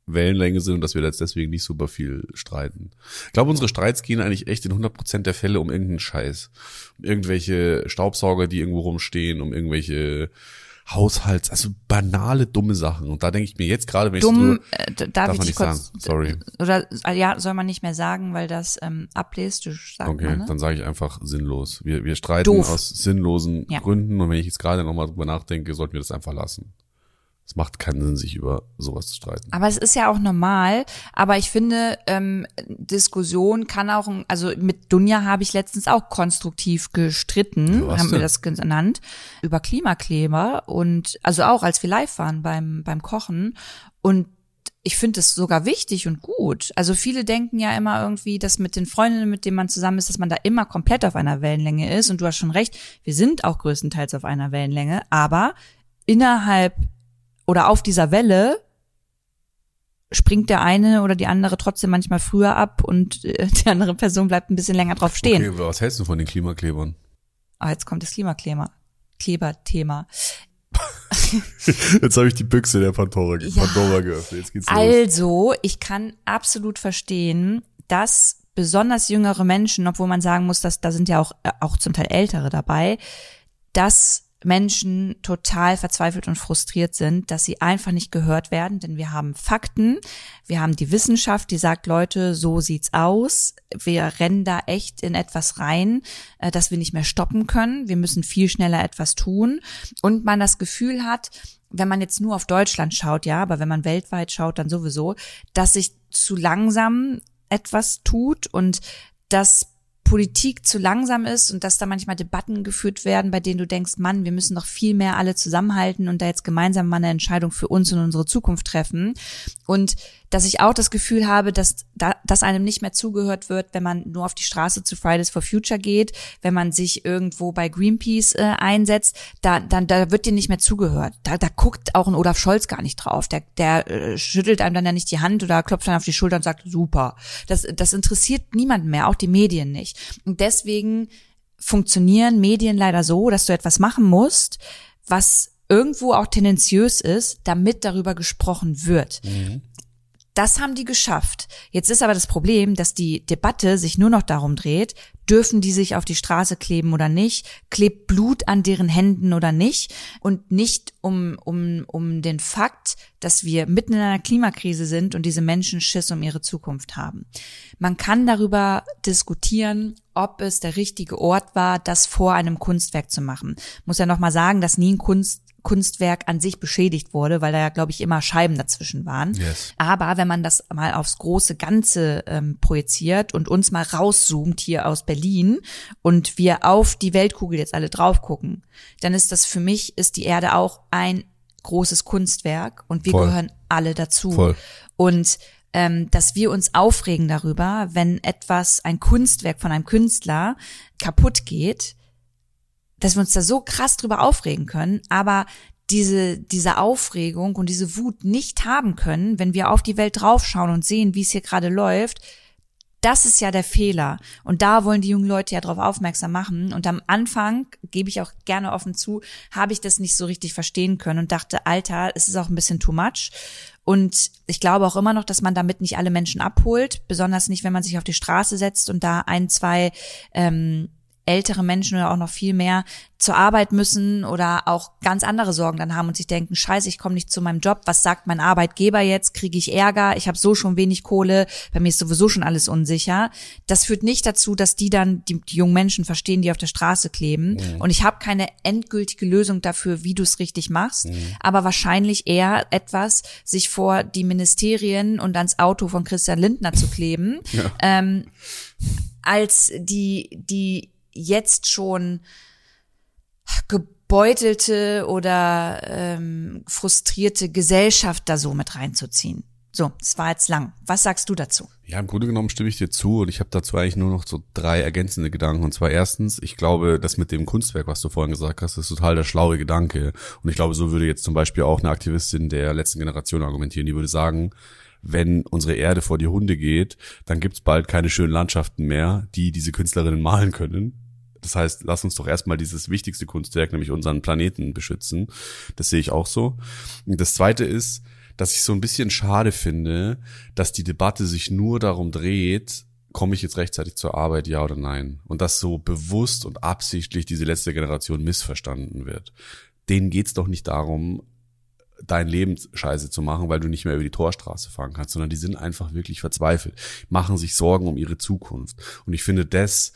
Wellenlänge sind und dass wir jetzt deswegen nicht super viel streiten. Ich glaube, unsere Streits gehen eigentlich echt in 100% der Fälle um irgendeinen Scheiß. Um irgendwelche Staubsauger, die irgendwo rumstehen, um irgendwelche Haushalts, also banale, dumme Sachen. Und da denke ich mir jetzt gerade, wenn Dumm, ich so, äh, darf, darf ich man nicht sagen. Sorry. Oder äh, ja, soll man nicht mehr sagen, weil das ähm, ableistisch sagt Okay, man, ne? dann sage ich einfach sinnlos. Wir, wir streiten Doof. aus sinnlosen Ja. Gründen und wenn ich jetzt gerade nochmal drüber nachdenke, sollten wir das einfach lassen. Es macht keinen Sinn, sich über sowas zu streiten. Aber es ist ja auch normal. Aber ich finde, ähm, Diskussion kann auch, also mit Dunja habe ich letztens auch konstruktiv gestritten, Was haben wir denn? das genannt, über Klimakleber und also auch als wir live waren beim beim Kochen und ich finde es sogar wichtig und gut. Also viele denken ja immer irgendwie, dass mit den Freundinnen, mit denen man zusammen ist, dass man da immer komplett auf einer Wellenlänge ist. Und du hast schon recht, wir sind auch größtenteils auf einer Wellenlänge, aber innerhalb oder auf dieser Welle springt der eine oder die andere trotzdem manchmal früher ab und äh, die andere Person bleibt ein bisschen länger drauf stehen. Okay, was hältst du von den Klimaklebern? Ah, jetzt kommt das Klimakleber. Kleberthema. Jetzt habe ich die Büchse der Pandora, Ja. Pandora geöffnet. Jetzt geht's los. Also, ich kann absolut verstehen, dass besonders jüngere Menschen, obwohl man sagen muss, dass da sind ja auch, äh, auch zum Teil ältere dabei, dass Menschen total verzweifelt und frustriert sind, dass sie einfach nicht gehört werden, denn wir haben Fakten, wir haben die Wissenschaft, die sagt, Leute, so sieht's aus. Wir rennen da echt in etwas rein, äh, das wir nicht mehr stoppen können. Wir müssen viel schneller etwas tun und man das Gefühl hat, wenn man jetzt nur auf Deutschland schaut, ja, aber wenn man weltweit schaut, dann sowieso, dass sich zu langsam etwas tut und dass Politik zu langsam ist und dass da manchmal Debatten geführt werden, bei denen du denkst, Mann, wir müssen doch viel mehr alle zusammenhalten und da jetzt gemeinsam mal eine Entscheidung für uns und unsere Zukunft treffen. Und dass ich auch das Gefühl habe, dass, da, dass einem nicht mehr zugehört wird, wenn man nur auf die Straße zu Fridays for Future geht, wenn man sich irgendwo bei Greenpeace äh, einsetzt, da, dann, da wird dir nicht mehr zugehört. Da, da guckt auch ein Olaf Scholz gar nicht drauf. Der, der äh, schüttelt einem dann ja nicht die Hand oder klopft dann auf die Schulter und sagt, super. Das, das interessiert niemanden mehr, auch die Medien nicht. Und deswegen funktionieren Medien leider so, dass du etwas machen musst, was irgendwo auch tendenziös ist, damit darüber gesprochen wird. Das haben die geschafft. Jetzt ist aber das Problem, dass die Debatte sich nur noch darum dreht, dürfen die sich auf die Straße kleben oder nicht, klebt Blut an deren Händen oder nicht und nicht um, um, um den Fakt, dass wir mitten in einer Klimakrise sind und diese Menschen Schiss um ihre Zukunft haben. Man kann darüber diskutieren, ob es der richtige Ort war, das vor einem Kunstwerk zu machen. Muss ja nochmal sagen, dass nie ein Kunst Kunstwerk an sich beschädigt wurde, weil da ja, glaube ich, immer Scheiben dazwischen waren. Yes. Aber wenn man das mal aufs große Ganze ähm, projiziert und uns mal rauszoomt hier aus Berlin und wir auf die Weltkugel jetzt alle drauf gucken, dann ist das für mich, ist die Erde auch ein großes Kunstwerk und wir Voll. gehören alle dazu. Voll. Und ähm, dass wir uns aufregen darüber, wenn etwas, ein Kunstwerk von einem Künstler kaputt geht, dass wir uns da so krass drüber aufregen können, aber diese, diese Aufregung und diese Wut nicht haben können, wenn wir auf die Welt draufschauen und sehen, wie es hier gerade läuft, das ist ja der Fehler. Und da wollen die jungen Leute ja drauf aufmerksam machen. Und am Anfang, gebe ich auch gerne offen zu, habe ich das nicht so richtig verstehen können und dachte, Alter, es ist auch ein bisschen too much. Und ich glaube auch immer noch, dass man damit nicht alle Menschen abholt, besonders nicht, wenn man sich auf die Straße setzt und da ein, zwei ähm, ältere Menschen oder auch noch viel mehr zur Arbeit müssen oder auch ganz andere Sorgen dann haben und sich denken, scheiße, ich komme nicht zu meinem Job, was sagt mein Arbeitgeber jetzt, kriege ich Ärger, ich habe so schon wenig Kohle, bei mir ist sowieso schon alles unsicher. Das führt nicht dazu, dass die dann die, die jungen Menschen verstehen, die auf der Straße kleben. Und ich habe keine endgültige Lösung dafür, wie du es richtig machst, aber wahrscheinlich eher etwas, sich vor die Ministerien und ans Auto von Christian Lindner zu kleben, ähm, als die, die jetzt schon gebeutelte oder ähm, frustrierte Gesellschaft da so mit reinzuziehen. So, es war jetzt lang. Was sagst du dazu? Ja, im Grunde genommen stimme ich dir zu und ich habe dazu eigentlich nur noch so drei ergänzende Gedanken. Und zwar erstens, ich glaube, das mit dem Kunstwerk, was du vorhin gesagt hast, ist total der schlaue Gedanke. Und ich glaube, so würde jetzt zum Beispiel auch eine Aktivistin der letzten Generation argumentieren. Die würde sagen, wenn unsere Erde vor die Hunde geht, dann gibt's bald keine schönen Landschaften mehr, die diese Künstlerinnen malen können. Das heißt, lass uns doch erstmal dieses wichtigste Kunstwerk, nämlich unseren Planeten, beschützen. Das sehe ich auch so. Und das zweite ist, dass ich so ein bisschen schade finde, dass die Debatte sich nur darum dreht, komme ich jetzt rechtzeitig zur Arbeit, ja oder nein? Und dass so bewusst und absichtlich diese letzte Generation missverstanden wird. Denen geht's doch nicht darum, dein Leben scheiße zu machen, weil du nicht mehr über die Torstraße fahren kannst, sondern die sind einfach wirklich verzweifelt, machen sich Sorgen um ihre Zukunft. Und ich finde, das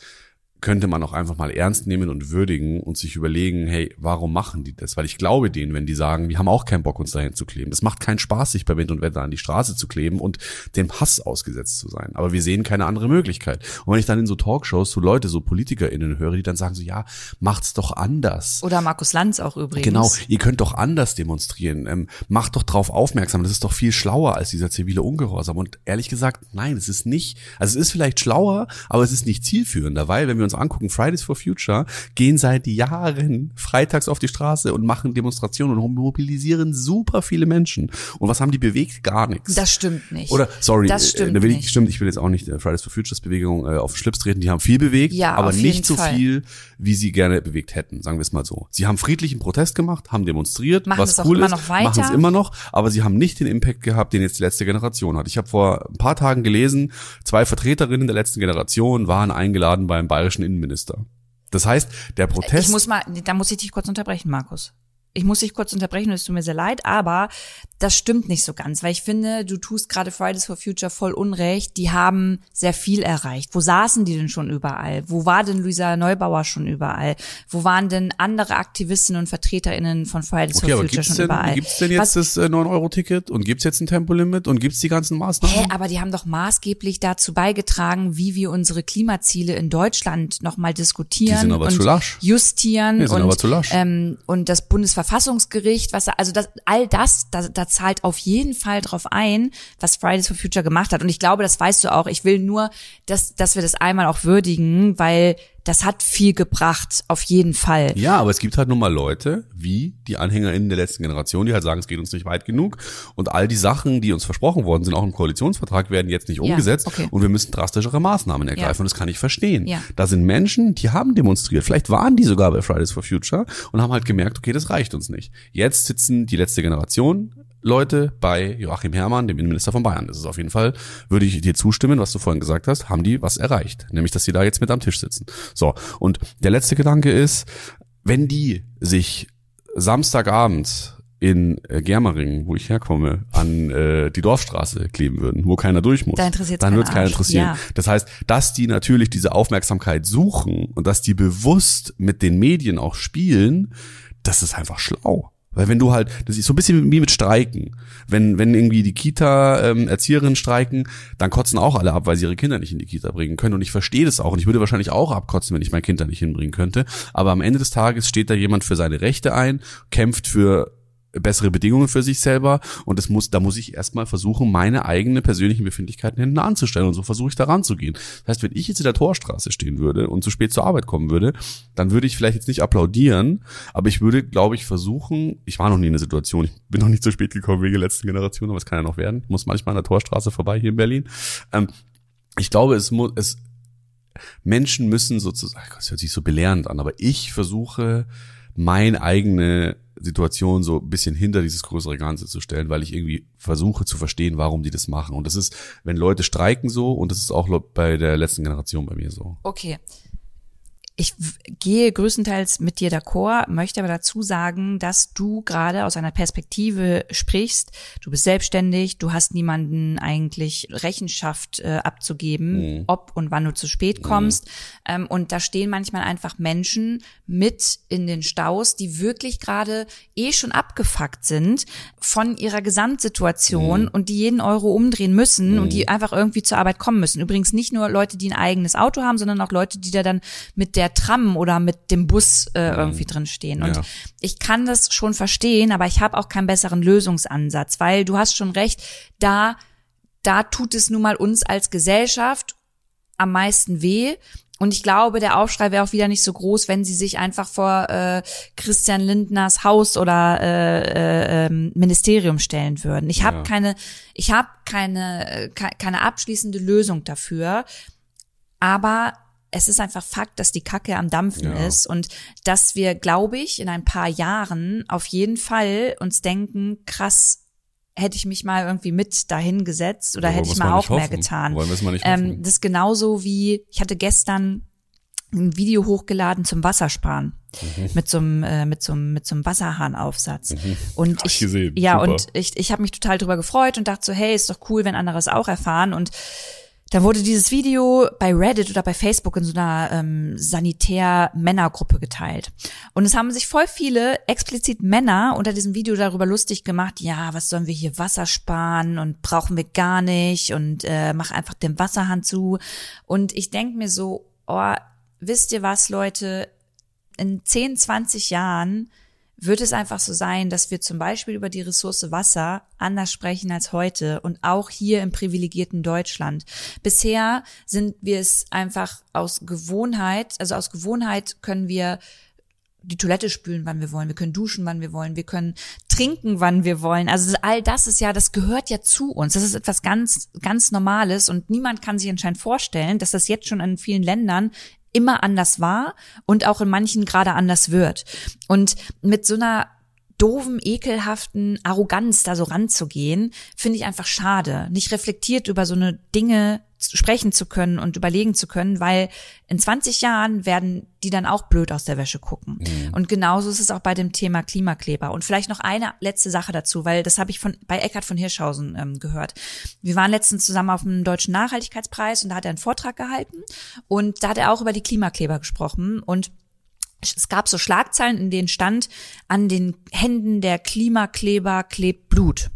könnte man auch einfach mal ernst nehmen und würdigen und sich überlegen, hey, warum machen die das? Weil ich glaube denen, wenn die sagen, wir haben auch keinen Bock, uns dahin zu kleben. Es macht keinen Spaß, sich bei Wind und Wetter an die Straße zu kleben und dem Hass ausgesetzt zu sein. Aber wir sehen keine andere Möglichkeit. Und wenn ich dann in so Talkshows so Leute, so PolitikerInnen höre, die dann sagen so, ja, macht's doch anders. Oder Markus Lanz auch übrigens. Genau, ihr könnt doch anders demonstrieren. Ähm, macht doch drauf aufmerksam. Das ist doch viel schlauer als dieser zivile Ungehorsam. Und ehrlich gesagt, nein, es ist nicht. Also es ist vielleicht schlauer, aber es ist nicht zielführender, weil wenn wir uns angucken, Fridays for Future gehen seit Jahren freitags auf die Straße und machen Demonstrationen und mobilisieren super viele Menschen. Und was haben die bewegt? Gar nichts. Das stimmt nicht. Oder, sorry, Das stimmt äh, will ich, nicht. stimmt, ich will jetzt auch nicht äh, Fridays for Futures Bewegung äh, auf den Schlips treten. Die haben viel bewegt, Ja, aber nicht so Fall. viel, wie sie gerne bewegt hätten, sagen wir es mal so. Sie haben friedlichen Protest gemacht, haben demonstriert, Machen was es auch cool immer ist, noch weiter. machen es immer noch, aber sie haben nicht den Impact gehabt, den jetzt die letzte Generation hat. Ich habe vor ein paar Tagen gelesen, zwei Vertreterinnen der letzten Generation waren eingeladen beim bayerischen Innenminister. Das heißt, der Protest Ich muss mal, da muss ich dich kurz unterbrechen, Markus. Ich muss dich kurz unterbrechen, es tut mir sehr leid, aber das stimmt nicht so ganz, weil ich finde, du tust gerade Fridays for Future voll Unrecht. Die haben sehr viel erreicht. Wo saßen die denn schon überall? Wo war denn Luisa Neubauer schon überall? Wo waren denn andere Aktivistinnen und VertreterInnen von Fridays Okay, for Future schon denn, überall? gibt's denn jetzt Was, das äh, 9-Euro-Ticket und gibt's jetzt ein Tempolimit und gibt's die ganzen Maßnahmen? Hä, aber die haben doch maßgeblich dazu beigetragen, wie wir unsere Klimaziele in Deutschland nochmal diskutieren Die sind aber und zu lasch. justieren Die sind und, aber zu lasch. Ähm, und das Bundesverfassungsgericht, was also das, all das, da, da zahlt auf jeden Fall drauf ein, was Fridays for Future gemacht hat. Und ich glaube, das weißt du auch. Ich will nur, dass, dass wir das einmal auch würdigen, weil das hat viel gebracht, auf jeden Fall. Ja, aber es gibt halt nun mal Leute, wie die AnhängerInnen der letzten Generation, die halt sagen, es geht uns nicht weit genug. Und all die Sachen, die uns versprochen worden sind, auch im Koalitionsvertrag, werden jetzt nicht umgesetzt. okay. Und wir müssen drastischere Maßnahmen ergreifen. Ja. Und das kann ich verstehen. Ja. Da sind Menschen, die haben demonstriert. Vielleicht waren die sogar bei Fridays for Future und haben halt gemerkt, okay, das reicht uns nicht. Jetzt sitzen die letzte Generation Leute bei Joachim Herrmann, dem Innenminister von Bayern. Das ist auf jeden Fall, würde ich dir zustimmen, was du vorhin gesagt hast, haben die was erreicht. Nämlich, dass sie da jetzt mit am Tisch sitzen. So. Und der letzte Gedanke ist, wenn die sich Samstagabend in äh, Germering, wo ich herkomme, an äh, die Dorfstraße kleben würden, wo keiner durch muss, Da dann wird es keiner interessieren. Ja. Das heißt, dass die natürlich diese Aufmerksamkeit suchen und dass die bewusst mit den Medien auch spielen, das ist einfach schlau. Weil wenn du halt, das ist so ein bisschen wie mit Streiken. Wenn, wenn irgendwie die Kita-Erzieherinnen streiken, dann kotzen auch alle ab, weil sie ihre Kinder nicht in die Kita bringen können. Und ich verstehe das auch. Und ich würde wahrscheinlich auch abkotzen, wenn ich mein Kind da nicht hinbringen könnte. Aber am Ende des Tages steht da jemand für seine Rechte ein, kämpft für bessere Bedingungen für sich selber und das muss, da muss ich erstmal versuchen, meine eigenen persönlichen Befindlichkeiten hinten anzustellen und so versuche ich da ranzugehen. Das heißt, wenn ich jetzt in der Torstraße stehen würde und zu spät zur Arbeit kommen würde, dann würde ich vielleicht jetzt nicht applaudieren, aber ich würde, glaube ich, versuchen, ich war noch nie in der Situation, ich bin noch nicht zu spät gekommen wegen der letzten Generation, aber es kann ja noch werden, muss manchmal an der Torstraße vorbei hier in Berlin. Ähm, ich glaube, es muss, es, Menschen müssen sozusagen, das hört sich so belehrend an, aber ich versuche, meine eigene Situation so ein bisschen hinter dieses größere Ganze zu stellen, weil ich irgendwie versuche zu verstehen, warum die das machen. Und das ist, wenn Leute streiken so, und das ist auch bei der letzten Generation bei mir so. Okay. Ich gehe größtenteils mit dir d'accord, möchte aber dazu sagen, dass du gerade aus einer Perspektive sprichst. Du bist selbstständig, du hast niemanden eigentlich Rechenschaft äh, abzugeben, ob und wann du zu spät kommst. Ähm, und da stehen manchmal einfach Menschen mit in den Staus, die wirklich gerade eh schon abgefuckt sind von ihrer Gesamtsituation und die jeden Euro umdrehen müssen und die einfach irgendwie zur Arbeit kommen müssen. Übrigens nicht nur Leute, die ein eigenes Auto haben, sondern auch Leute, die da dann mit der Tram oder mit dem Bus äh, irgendwie drin stehen. Und Ja. ich kann das schon verstehen, aber ich habe auch keinen besseren Lösungsansatz, weil du hast schon recht, da da tut es nun mal uns als Gesellschaft am meisten weh. Und ich glaube, der Aufschrei wäre auch wieder nicht so groß, wenn sie sich einfach vor äh, Christian Lindners Haus oder äh, äh, ähm, Ministerium stellen würden. Ich habe Ja. keine, ich habe keine, äh, ke- keine abschließende Lösung dafür. Aber es ist einfach Fakt, dass die Kacke am Dampfen Ja. ist und dass wir, glaube ich, in ein paar Jahren auf jeden Fall uns denken, krass, hätte ich mich mal irgendwie mit dahin gesetzt oder Ja, hätte ich mal auch mehr getan. Wollen wir's mal nicht ähm, hoffen. das ist genauso wie, ich hatte gestern ein Video hochgeladen zum Wassersparen Mhm. mit so einem äh, mit so einem mit so einem Wasserhahnaufsatz und Hab ich ich ja Super. und ich ich habe mich total drüber gefreut und dachte so hey ist doch cool wenn andere es auch erfahren und da wurde dieses Video bei Reddit oder bei Facebook in so einer ähm, Sanitär-Männergruppe geteilt. Und es haben sich voll viele explizit Männer unter diesem Video darüber lustig gemacht, ja, was sollen wir hier Wasser sparen und brauchen wir gar nicht und äh, mach einfach den Wasserhahn zu. Und ich denk mir so, oh, wisst ihr was, Leute, in 10, 20 Jahren wird es einfach so sein, dass wir zum Beispiel über die Ressource Wasser anders sprechen als heute und auch hier im privilegierten Deutschland. Bisher sind wir es einfach aus Gewohnheit, also aus Gewohnheit können wir die Toilette spülen, wann wir wollen, wir können duschen, wann wir wollen, wir können trinken, wann wir wollen. Also all das ist ja, das gehört ja zu uns. Das ist etwas ganz, ganz Normales und niemand kann sich anscheinend vorstellen, dass das jetzt schon in vielen Ländern immer anders war und auch in manchen gerade anders wird. Und mit so einer doofen, ekelhaften Arroganz da so ranzugehen, finde ich einfach schade. Nicht reflektiert über so eine Dinge sprechen zu können und überlegen zu können, weil in 20 Jahren werden die dann auch blöd aus der Wäsche gucken. Mhm. Und genauso ist es auch bei dem Thema Klimakleber. Und vielleicht noch eine letzte Sache dazu, weil das habe ich von bei Eckhard von Hirschhausen ähm, gehört. Wir waren letztens zusammen auf dem Deutschen Nachhaltigkeitspreis und da hat er einen Vortrag gehalten und da hat er auch über die Klimakleber gesprochen und es gab so Schlagzeilen, in denen stand, an den Händen der Klimakleber klebt Blut.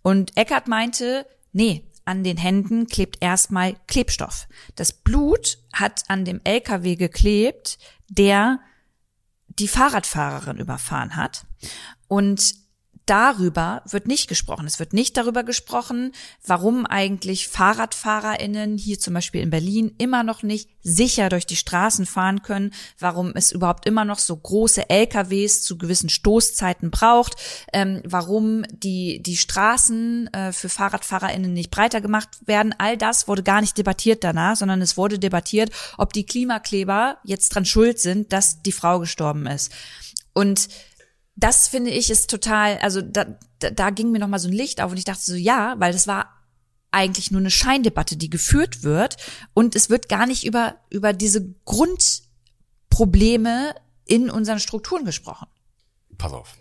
Und Eckert meinte, nee, an den Händen klebt erstmal Klebstoff. Das Blut hat an dem LKW geklebt, der die Fahrradfahrerin überfahren hat. Und darüber wird nicht gesprochen. Es wird nicht darüber gesprochen, warum eigentlich FahrradfahrerInnen hier zum Beispiel in Berlin immer noch nicht sicher durch die Straßen fahren können, warum es überhaupt immer noch so große LKWs zu gewissen Stoßzeiten braucht, ähm, warum die, die Straßen äh, für FahrradfahrerInnen nicht breiter gemacht werden. All das wurde gar nicht debattiert danach, sondern es wurde debattiert, ob die Klimakleber jetzt dran schuld sind, dass die Frau gestorben ist. Und das finde ich ist total, also da, da, da ging mir noch mal so ein Licht auf und ich dachte so, ja, weil das war eigentlich nur eine Scheindebatte, die geführt wird und es wird gar nicht über, über diese Grundprobleme in unseren Strukturen gesprochen. Pass auf.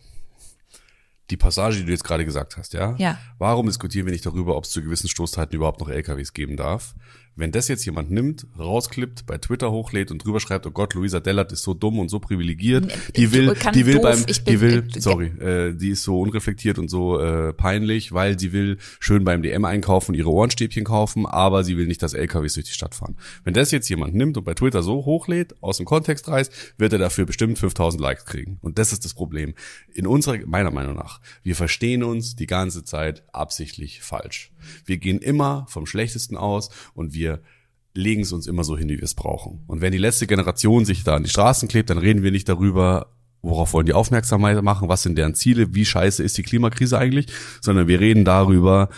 Die Passage, die du jetzt gerade gesagt hast, ja? Ja. Warum diskutieren wir nicht darüber, ob es zu gewissen Stoßzeiten überhaupt noch LKWs geben darf? Wenn das jetzt jemand nimmt, rausklippt, bei Twitter hochlädt und drüber schreibt, oh Gott, Luisa Dellert ist so dumm und so privilegiert, die will, die will beim, die will, sorry, äh, die ist so unreflektiert und so äh, peinlich, weil sie will schön beim DM einkaufen und ihre Ohrenstäbchen kaufen, aber sie will nicht, dass LKWs durch die Stadt fahren. Wenn das jetzt jemand nimmt und bei Twitter so hochlädt, aus dem Kontext reißt, wird er dafür bestimmt 5000 Likes kriegen. Und das ist das Problem. In unserer, meiner Meinung nach, wir verstehen uns die ganze Zeit absichtlich falsch. Wir gehen immer vom Schlechtesten aus und wir legen es uns immer so hin, wie wir es brauchen. Und wenn die letzte Generation sich da an die Straßen klebt, dann reden wir nicht darüber, worauf wollen die Aufmerksamkeit machen, was sind deren Ziele, wie scheiße ist die Klimakrise eigentlich, sondern wir reden darüber,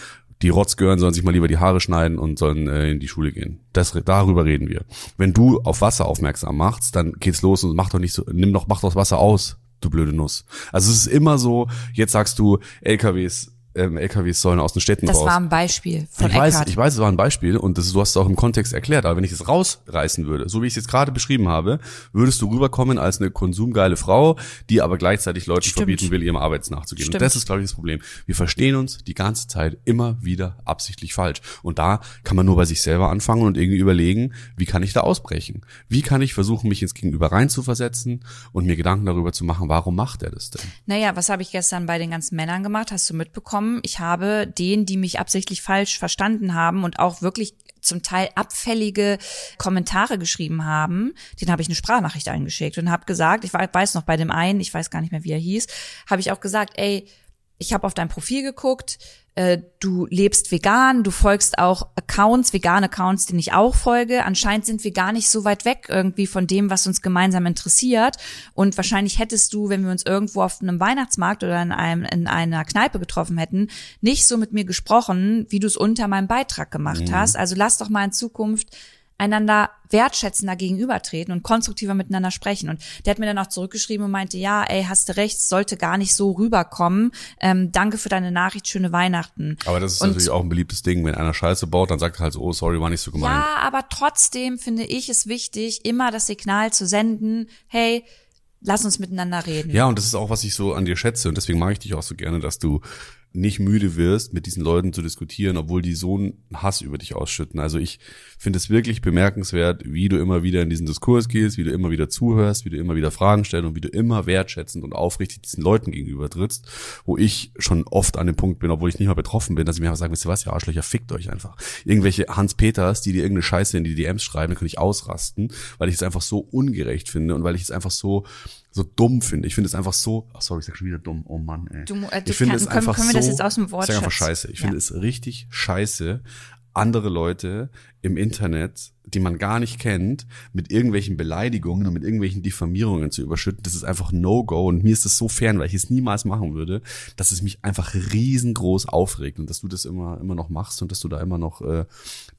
die Rotzgören sollen sich mal lieber die Haare schneiden und sollen äh, in die Schule gehen. Das, darüber reden wir. Wenn du auf Wasser aufmerksam machst, dann geht's los und mach doch nicht so, nimm doch, mach doch das Wasser aus, du blöde Nuss. Also es ist immer so, jetzt sagst du, LKWs ähm, LKWs sollen aus den Städten das raus. Das war ein Beispiel von ich weiß, ich weiß, es war ein Beispiel und das, du hast es auch im Kontext erklärt. Aber wenn ich es rausreißen würde, so wie ich es jetzt gerade beschrieben habe, würdest du rüberkommen als eine konsumgeile Frau, die aber gleichzeitig Leuten Stimmt. verbieten will, ihrem Arbeits nachzugehen. Stimmt. Und das ist, glaube ich, das Problem. Wir verstehen uns die ganze Zeit immer wieder absichtlich falsch. Und da kann man nur bei sich selber anfangen und irgendwie überlegen, wie kann ich da ausbrechen? Wie kann ich versuchen, mich ins Gegenüber reinzuversetzen und mir Gedanken darüber zu machen, warum macht er das denn? Naja, was habe ich gestern bei den ganzen Männern gemacht? Hast du mitbekommen? Bekommen. Ich habe denen, die mich absichtlich falsch verstanden haben und auch wirklich zum Teil abfällige Kommentare geschrieben haben, den habe ich eine Sprachnachricht eingeschickt und habe gesagt, ich weiß noch bei dem einen, ich weiß gar nicht mehr, wie er hieß, habe ich auch gesagt, ey, ich habe auf dein Profil geguckt, äh, du lebst vegan, du folgst auch Accounts, vegane Accounts, denen ich auch folge. Anscheinend sind wir gar nicht so weit weg irgendwie von dem, was uns gemeinsam interessiert. Und wahrscheinlich hättest du, wenn wir uns irgendwo auf einem Weihnachtsmarkt oder in, einem, in einer Kneipe getroffen hätten, nicht so mit mir gesprochen, wie du es unter meinem Beitrag gemacht mhm. hast. Also lass doch mal in Zukunft einander wertschätzender gegenübertreten und konstruktiver miteinander sprechen. Und der hat mir dann auch zurückgeschrieben und meinte, ja, ey, hast du recht, sollte gar nicht so rüberkommen. Ähm, danke für deine Nachricht, schöne Weihnachten. Aber das ist und, natürlich auch ein beliebtes Ding. Wenn einer Scheiße baut, dann sagt er halt so, oh, sorry, war nicht so gemeint. Ja, aber trotzdem finde ich es wichtig, immer das Signal zu senden, hey, lass uns miteinander reden. Ja, und das ist auch, was ich so an dir schätze. Und deswegen mag ich dich auch so gerne, dass du nicht müde wirst, mit diesen Leuten zu diskutieren, obwohl die so einen Hass über dich ausschütten. Also ich finde es wirklich bemerkenswert, wie du immer wieder in diesen Diskurs gehst, wie du immer wieder zuhörst, wie du immer wieder Fragen stellst und wie du immer wertschätzend und aufrichtig diesen Leuten gegenüber trittst, wo ich schon oft an dem Punkt bin, obwohl ich nicht mal betroffen bin, dass ich mir einfach sage, wisst ihr was, ihr Arschlöcher, fickt euch einfach. Irgendwelche Hans-Peters, die dir irgendeine Scheiße in die DMs schreiben, dann kann ich ausrasten, weil ich es einfach so ungerecht finde und weil ich es einfach so so dumm finde. Ich finde es einfach so, ach sorry, ich sag schon wieder dumm. Oh Mann, ey. Du, äh, du ich finde es können, einfach können wir so, das jetzt aus dem Wort ich sag einfach scheiße. Ich Ja. finde es richtig scheiße, andere Leute im Internet, die man gar nicht kennt, mit irgendwelchen Beleidigungen und mit irgendwelchen Diffamierungen zu überschütten. Das ist einfach No-Go und mir ist das so fern, weil ich es niemals machen würde, dass es mich einfach riesengroß aufregt und dass du das immer immer noch machst und dass du da immer noch äh,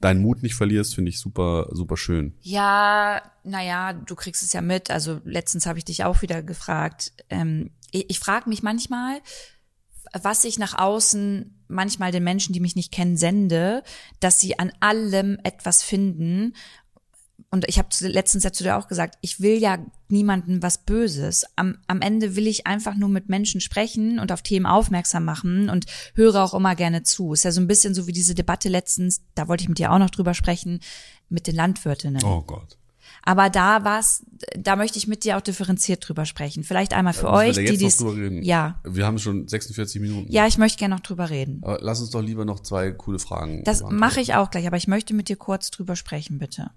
deinen Mut nicht verlierst, finde ich super super schön. Ja, naja, du kriegst es ja mit. Also letztens habe ich dich auch wieder gefragt. Ähm, ich ich frage mich manchmal, was ich nach außen manchmal den Menschen, die mich nicht kennen, sende, dass sie an allem etwas finden. Und ich habe letztens ja zu dir auch gesagt, ich will ja niemanden was Böses. Am, am Ende will ich einfach nur mit Menschen sprechen und auf Themen aufmerksam machen und höre auch immer gerne zu. Ist ja so ein bisschen so wie diese Debatte letztens, da wollte ich mit dir auch noch drüber sprechen, mit den Landwirtinnen. Oh Gott. Aber da war's, da möchte ich mit dir auch differenziert drüber sprechen. Vielleicht einmal für wir euch, die dies. drüber reden? Ja, Wir haben schon 46 Minuten. ja, ich möchte gerne noch drüber reden. Aber lass uns doch lieber noch zwei coole Fragen. Das mache ich auch gleich, aber ich möchte mit dir kurz drüber sprechen, bitte.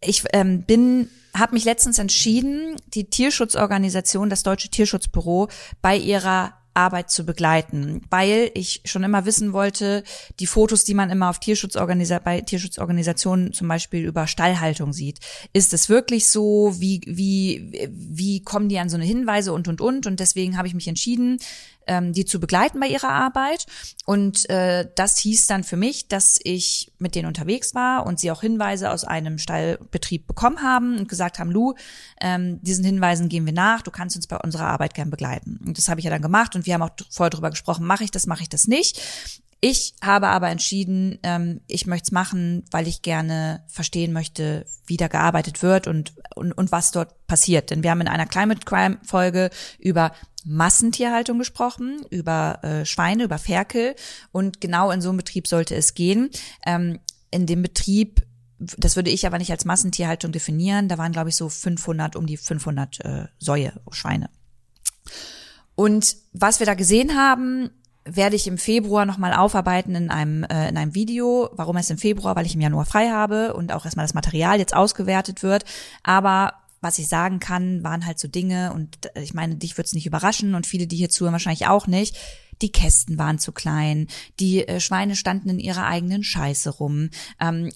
Ich ähm, bin, habe mich letztens entschieden, die Tierschutzorganisation, das Deutsche Tierschutzbüro, bei ihrer Arbeit zu begleiten, weil ich schon immer wissen wollte, die Fotos, die man immer auf Tierschutzorganisa bei Tierschutzorganisationen zum Beispiel über Stallhaltung sieht, ist es wirklich so? Wie wie wie kommen die an so eine Hinweise und und und? Und deswegen habe ich mich entschieden, ähm, die zu begleiten bei ihrer Arbeit. Und äh, das hieß dann für mich, dass ich mit denen unterwegs war und sie auch Hinweise aus einem Stallbetrieb bekommen haben und gesagt haben, Lu, ähm, diesen Hinweisen gehen wir nach, du kannst uns bei unserer Arbeit gern begleiten. Und das habe ich ja dann gemacht und wir haben auch vorher drüber gesprochen, mache ich das, mache ich das nicht. Ich habe aber entschieden, ähm, ich möchte es machen, weil ich gerne verstehen möchte, wie da gearbeitet wird und, und, und was dort passiert. Denn wir haben in einer Climate Crime Folge über Massentierhaltung gesprochen, über äh, Schweine, über Ferkel und genau in so einem Betrieb sollte es gehen. Ähm, in dem Betrieb, das würde ich aber nicht als Massentierhaltung definieren, da waren glaube ich so 500, um die 500 äh, Säue, Schweine. Und was wir da gesehen haben, werde ich im Februar nochmal aufarbeiten in einem, äh, in einem Video. Warum erst im Februar? Weil ich im Januar frei habe und auch erstmal das Material jetzt ausgewertet wird. Aber was ich sagen kann, waren halt so Dinge und äh, ich meine, dich wird's nicht überraschen und viele, die hier zuhören, wahrscheinlich auch nicht. Die Kästen waren zu klein, die äh, Schweine standen in ihrer eigenen Scheiße rum, ähm,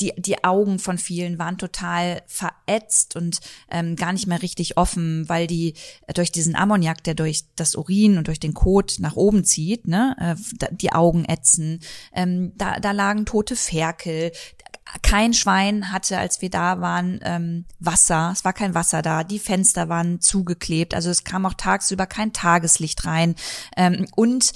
die, die Augen von vielen waren total verätzt und ähm, gar nicht mehr richtig offen, weil die äh, durch diesen Ammoniak, der durch das Urin und durch den Kot nach oben zieht, ne, äh, die Augen ätzen, ähm, da, da lagen tote Ferkel, kein Schwein hatte, als wir da waren, ähm, Wasser. Es war kein Wasser da. Die Fenster waren zugeklebt. Also es kam auch tagsüber kein Tageslicht rein. Ähm, und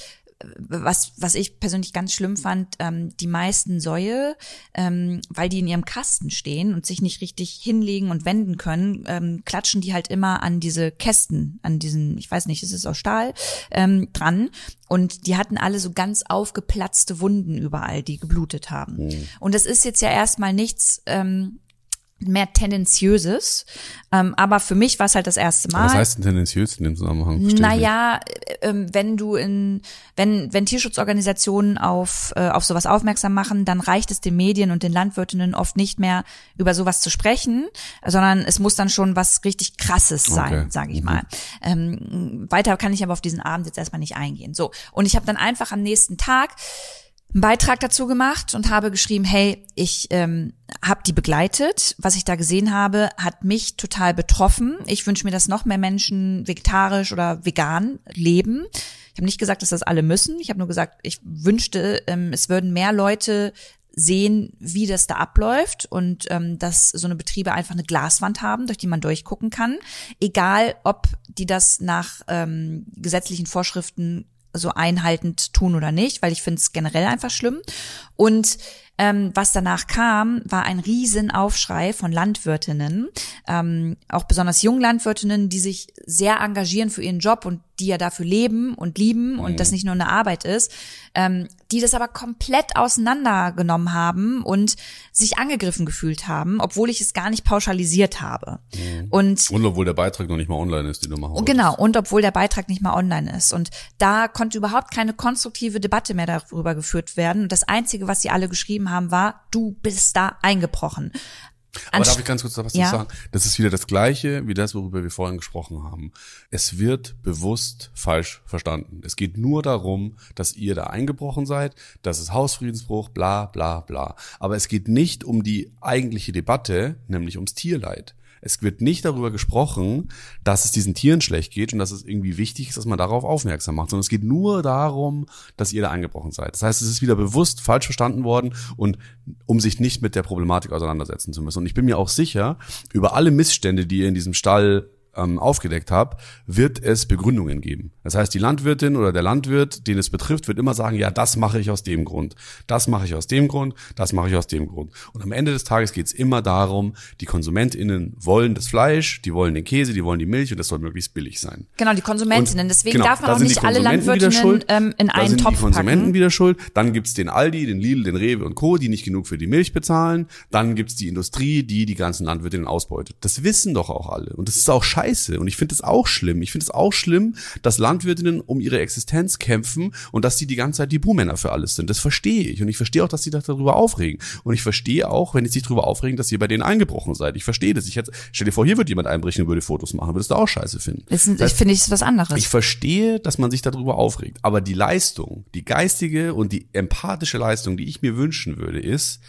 was, was ich persönlich ganz schlimm fand, ähm, die meisten Säue, ähm, weil die in ihrem Kasten stehen und sich nicht richtig hinlegen und wenden können, ähm, klatschen die halt immer an diese Kästen, an diesen, ich weiß nicht, ist es aus Stahl, ähm, dran. Und die hatten alle so ganz aufgeplatzte Wunden überall, die geblutet haben. Und das ist jetzt ja erstmal nichts, ähm, mehr tendenziöses. Ähm, aber für mich war es halt das erste Mal. Was heißt denn tendenziös in dem Zusammenhang? Versteh ich Naja, äh, ähm, wenn du in, wenn, wenn Tierschutzorganisationen auf, äh, auf sowas aufmerksam machen, dann reicht es den Medien und den Landwirtinnen oft nicht mehr, über sowas zu sprechen, sondern es muss dann schon was richtig krasses sein, Okay. sage ich Mhm. mal. Ähm, weiter kann ich aber auf diesen Abend jetzt erstmal nicht eingehen. So. Und ich habe dann einfach am nächsten Tag einen Beitrag dazu gemacht und habe geschrieben, hey, ich ähm, habe die begleitet. Was ich da gesehen habe, hat mich total betroffen. Ich wünsche mir, dass noch mehr Menschen vegetarisch oder vegan leben. Ich habe nicht gesagt, dass das alle müssen. Ich habe nur gesagt, ich wünschte, ähm, es würden mehr Leute sehen, wie das da abläuft und ähm, dass so eine Betriebe einfach eine Glaswand haben, durch die man durchgucken kann. Egal, ob die das nach ähm, gesetzlichen Vorschriften so einhaltend tun oder nicht, weil ich finde es generell einfach schlimm. Und ähm, was danach kam, war ein Riesenaufschrei von Landwirtinnen, ähm, auch besonders jungen Landwirtinnen, die sich sehr engagieren für ihren Job und die ja dafür leben und lieben mhm. und das nicht nur eine Arbeit ist, ähm, die das aber komplett auseinandergenommen haben und sich angegriffen gefühlt haben, obwohl ich es gar nicht pauschalisiert habe. Mhm. Und, und obwohl der Beitrag noch nicht mal online ist, du machen wolltest. Genau, und obwohl der Beitrag nicht mal online ist. Und da konnte überhaupt keine konstruktive Debatte mehr darüber geführt werden. Und das Einzige, was sie alle geschrieben haben, war, du bist da eingebrochen. Aber darf ich ganz kurz da was ja. sagen? Das ist wieder das Gleiche wie das, worüber wir vorhin gesprochen haben. Es wird bewusst falsch verstanden. Es geht nur darum, dass ihr da eingebrochen seid, das ist Hausfriedensbruch, bla bla bla. Aber es geht nicht um die eigentliche Debatte, nämlich ums Tierleid. Es wird nicht darüber gesprochen, dass es diesen Tieren schlecht geht und dass es irgendwie wichtig ist, dass man darauf aufmerksam macht, sondern es geht nur darum, dass ihr da eingebrochen seid. Das heißt, es ist wieder bewusst falsch verstanden worden und um sich nicht mit der Problematik auseinandersetzen zu müssen. Und ich bin mir auch sicher, über alle Missstände, die ihr in diesem Stall ähm, aufgedeckt habe, wird es Begründungen geben. Das heißt, die Landwirtin oder der Landwirt, den es betrifft, wird immer sagen, ja, das mache ich aus dem Grund, das mache ich aus dem Grund, das mache ich aus dem Grund. Und am Ende des Tages geht es immer darum, die KonsumentInnen wollen das Fleisch, die wollen den Käse, die wollen die Milch und das soll möglichst billig sein. Genau, die KonsumentInnen. Und, Deswegen genau, darf man auch nicht alle Landwirtinnen ähm, in einen Topf packen. die Konsumenten packen. wieder schuld. Dann gibt's den Aldi, den Lidl, den Rewe und Co., die nicht genug für die Milch bezahlen. Dann gibt's die Industrie, die die ganzen Landwirtinnen ausbeutet. Das wissen doch auch alle. Und das ist auch scheiße. Und ich finde es auch schlimm. Ich finde es auch schlimm, dass Landwirtinnen um ihre Existenz kämpfen und dass die die ganze Zeit die Buhmänner für alles sind. Das verstehe ich. Und ich verstehe auch, dass sie darüber aufregen. Und ich verstehe auch, wenn sie sich darüber aufregen, dass ihr bei denen eingebrochen seid. Ich verstehe das. Ich hätte, stell dir vor, hier wird jemand einbrechen und würde Fotos machen. Würdest du auch scheiße finden. Das, das heißt, ich finde, es was anderes. Ich verstehe, dass man sich darüber aufregt. Aber die Leistung, die geistige und die empathische Leistung, die ich mir wünschen würde, ist,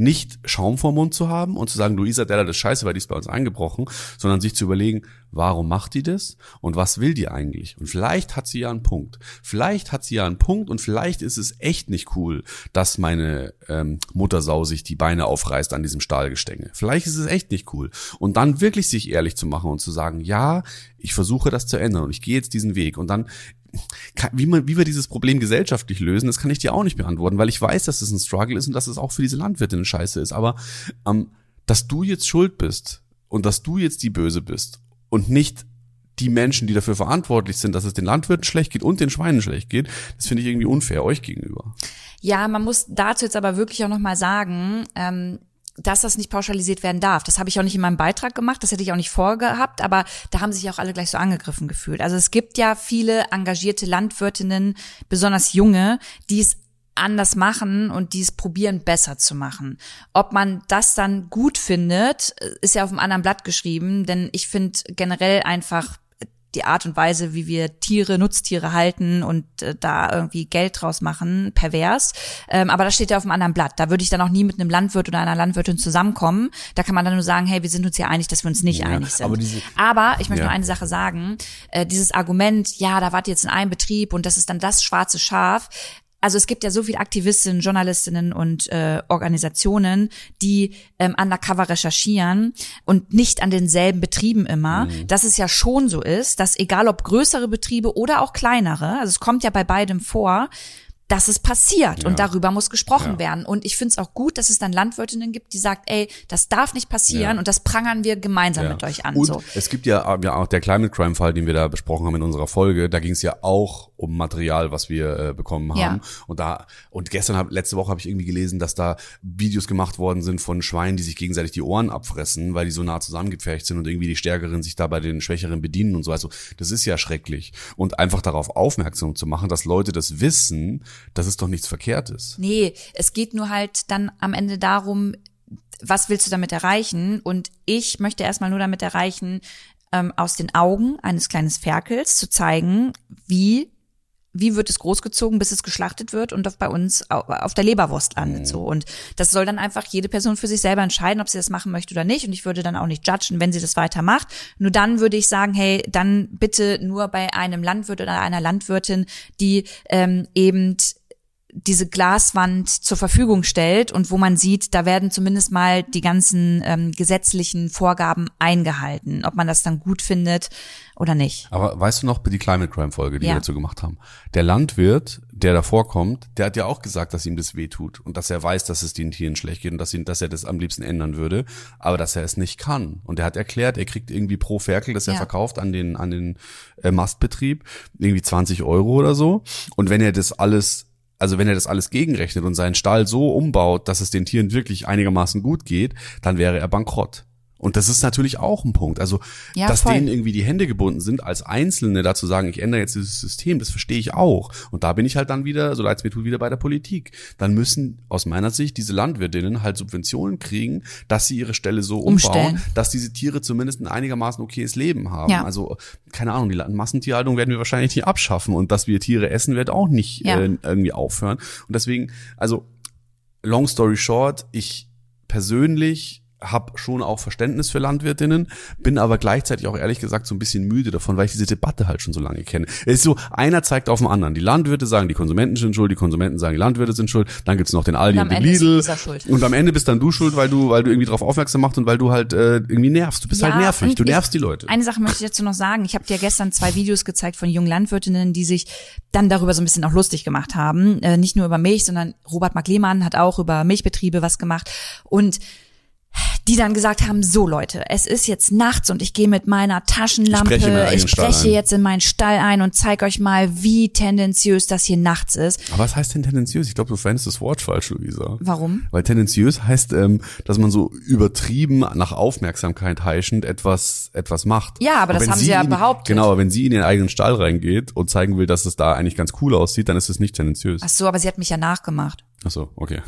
nicht Schaum vor Mund zu haben und zu sagen, Luisa Della, das ist scheiße, weil die ist bei uns eingebrochen, sondern sich zu überlegen, warum macht die das und was will die eigentlich? Und vielleicht hat sie ja einen Punkt. Vielleicht hat sie ja einen Punkt und vielleicht ist es echt nicht cool, dass meine ähm, Muttersau sich die Beine aufreißt an diesem Stahlgestänge. Vielleicht ist es echt nicht cool. Und dann wirklich sich ehrlich zu machen und zu sagen, ja, ich versuche das zu ändern und ich gehe jetzt diesen Weg. Und dann wie, man, wie wir dieses Problem gesellschaftlich lösen, das kann ich dir auch nicht beantworten, weil ich weiß, dass es ein Struggle ist und dass es auch für diese Landwirtinnen scheiße ist. Aber ähm, dass du jetzt schuld bist und dass du jetzt die Böse bist und nicht die Menschen, die dafür verantwortlich sind, dass es den Landwirten schlecht geht und den Schweinen schlecht geht, das finde ich irgendwie unfair euch gegenüber. Ja, man muss dazu jetzt aber wirklich auch nochmal sagen, ähm, dass das nicht pauschalisiert werden darf. Das habe ich auch nicht in meinem Beitrag gemacht, das hätte ich auch nicht vorgehabt, aber da haben sich auch alle gleich so angegriffen gefühlt. Also es gibt ja viele engagierte Landwirtinnen, besonders junge, die es anders machen und die es probieren besser zu machen. Ob man das dann gut findet, ist ja auf einem anderen Blatt geschrieben, denn ich finde generell einfach die Art und Weise, wie wir Tiere, Nutztiere halten und äh, da irgendwie Geld draus machen, pervers. Ähm, aber das steht ja auf einem anderen Blatt. Da würde ich dann auch nie mit einem Landwirt oder einer Landwirtin zusammenkommen. Da kann man dann nur sagen, hey, wir sind uns ja einig, dass wir uns nicht ja, einig sind. Aber, diese, aber ich möchte ja. nur eine Sache sagen. Äh, dieses Argument, ja, da wart ihr jetzt in einem Betrieb und das ist dann das schwarze Schaf also es gibt ja so viele Aktivistinnen, Journalistinnen und äh, Organisationen, die ähm, undercover recherchieren und nicht an denselben Betrieben immer, mhm. dass es ja schon so ist, dass egal ob größere Betriebe oder auch kleinere, also es kommt ja bei beidem vor, dass es passiert ja. und darüber muss gesprochen ja. werden. Und ich finde es auch gut, dass es dann Landwirtinnen gibt, die sagt, ey, das darf nicht passieren ja. und das prangern wir gemeinsam mit euch an. Und so. es gibt ja, ja auch der Climate Crime Fall, den wir da besprochen haben in unserer Folge, da ging es ja auch um Material, was wir äh, bekommen haben. Und da und gestern hab, letzte Woche habe ich irgendwie gelesen, dass da Videos gemacht worden sind von Schweinen, die sich gegenseitig die Ohren abfressen, weil die so nah zusammengepfercht sind und irgendwie die Stärkeren sich da bei den Schwächeren bedienen und so. Also das ist ja schrecklich. Und einfach darauf aufmerksam zu machen, dass Leute das wissen, das ist doch nichts Verkehrtes. Nee, es geht nur halt dann am Ende darum, was willst du damit erreichen? Und ich möchte erstmal nur damit erreichen, ähm, aus den Augen eines kleinen Ferkels zu zeigen, wie wie wird es großgezogen, bis es geschlachtet wird und auf bei uns auf der Leberwurst landet mhm. so und das soll dann einfach jede Person für sich selber entscheiden, ob sie das machen möchte oder nicht und ich würde dann auch nicht judgen, wenn sie das weitermacht. Nur dann würde ich sagen, hey, dann bitte nur bei einem Landwirt oder einer Landwirtin, die ähm, eben diese Glaswand zur Verfügung stellt und wo man sieht, da werden zumindest mal die ganzen ähm, gesetzlichen Vorgaben eingehalten. Ob man das dann gut findet oder nicht. Aber weißt du noch die Climate Crime Folge, die Ja. wir dazu gemacht haben? Der Landwirt, der davor kommt, der hat ja auch gesagt, dass ihm das wehtut und dass er weiß, dass es den Tieren schlecht geht und dass, ihn, dass er das am liebsten ändern würde, aber dass er es nicht kann. Und er hat erklärt, er kriegt irgendwie pro Ferkel, das er Ja. verkauft an den, an den äh, Mastbetrieb, irgendwie 20 Euro oder so. Und wenn er das alles also wenn er das alles gegenrechnet und seinen Stall so umbaut, dass es den Tieren wirklich einigermaßen gut geht, dann wäre er bankrott. Und das ist natürlich auch ein Punkt. Also, Ja, dass voll. denen irgendwie die Hände gebunden sind, als Einzelne dazu sagen, ich ändere jetzt dieses System, das verstehe ich auch. Und da bin ich halt dann wieder, so leid es mir tut, wieder bei der Politik. Dann müssen aus meiner Sicht diese Landwirtinnen halt Subventionen kriegen, dass sie ihre Ställe so umbauen, Umstellen. dass diese Tiere zumindest ein einigermaßen okayes Leben haben. Ja. Also, keine Ahnung, die Massentierhaltung werden wir wahrscheinlich nicht abschaffen und dass wir Tiere essen, wird auch nicht Ja. äh, irgendwie aufhören. Und deswegen, also, long story short, ich persönlich habe schon auch Verständnis für Landwirtinnen, bin aber gleichzeitig auch ehrlich gesagt so ein bisschen müde davon, weil ich diese Debatte halt schon so lange kenne. Es ist so, einer zeigt auf den anderen. Die Landwirte sagen, die Konsumenten sind schuld, die Konsumenten sagen, die Landwirte sind schuld, dann gibt's noch den Aldi Und und, den Lidl. Und am Ende bist dann du schuld, weil du, weil du irgendwie drauf aufmerksam machst und weil du halt äh, irgendwie nervst. Du bist halt nervig, und du ich- nervst die Leute. Eine Sache möchte ich dazu noch sagen. Ich habe dir gestern zwei Videos gezeigt von jungen Landwirtinnen, die sich dann darüber so ein bisschen auch lustig gemacht haben. Äh, nicht nur über Milch, sondern Robert Mark Lehmann hat auch über Milchbetriebe was gemacht. Und die dann gesagt haben, so Leute, es ist jetzt nachts und ich gehe mit meiner Taschenlampe, Ich breche eigenen ich breche jetzt in meinen Stall ein und zeig euch mal, wie tendenziös das hier nachts ist. Aber was heißt denn tendenziös? Ich glaube, du verwendest das Wort falsch, Luisa. Warum? Weil tendenziös heißt, ähm, dass man so übertrieben nach Aufmerksamkeit heischend etwas etwas macht. Ja, aber das haben sie ja in- behauptet. Genau, aber wenn sie in ihren eigenen Stall reingeht und zeigen will, dass es da eigentlich ganz cool aussieht, dann ist es nicht tendenziös. Ach so, aber sie hat mich ja nachgemacht. Ach so, okay.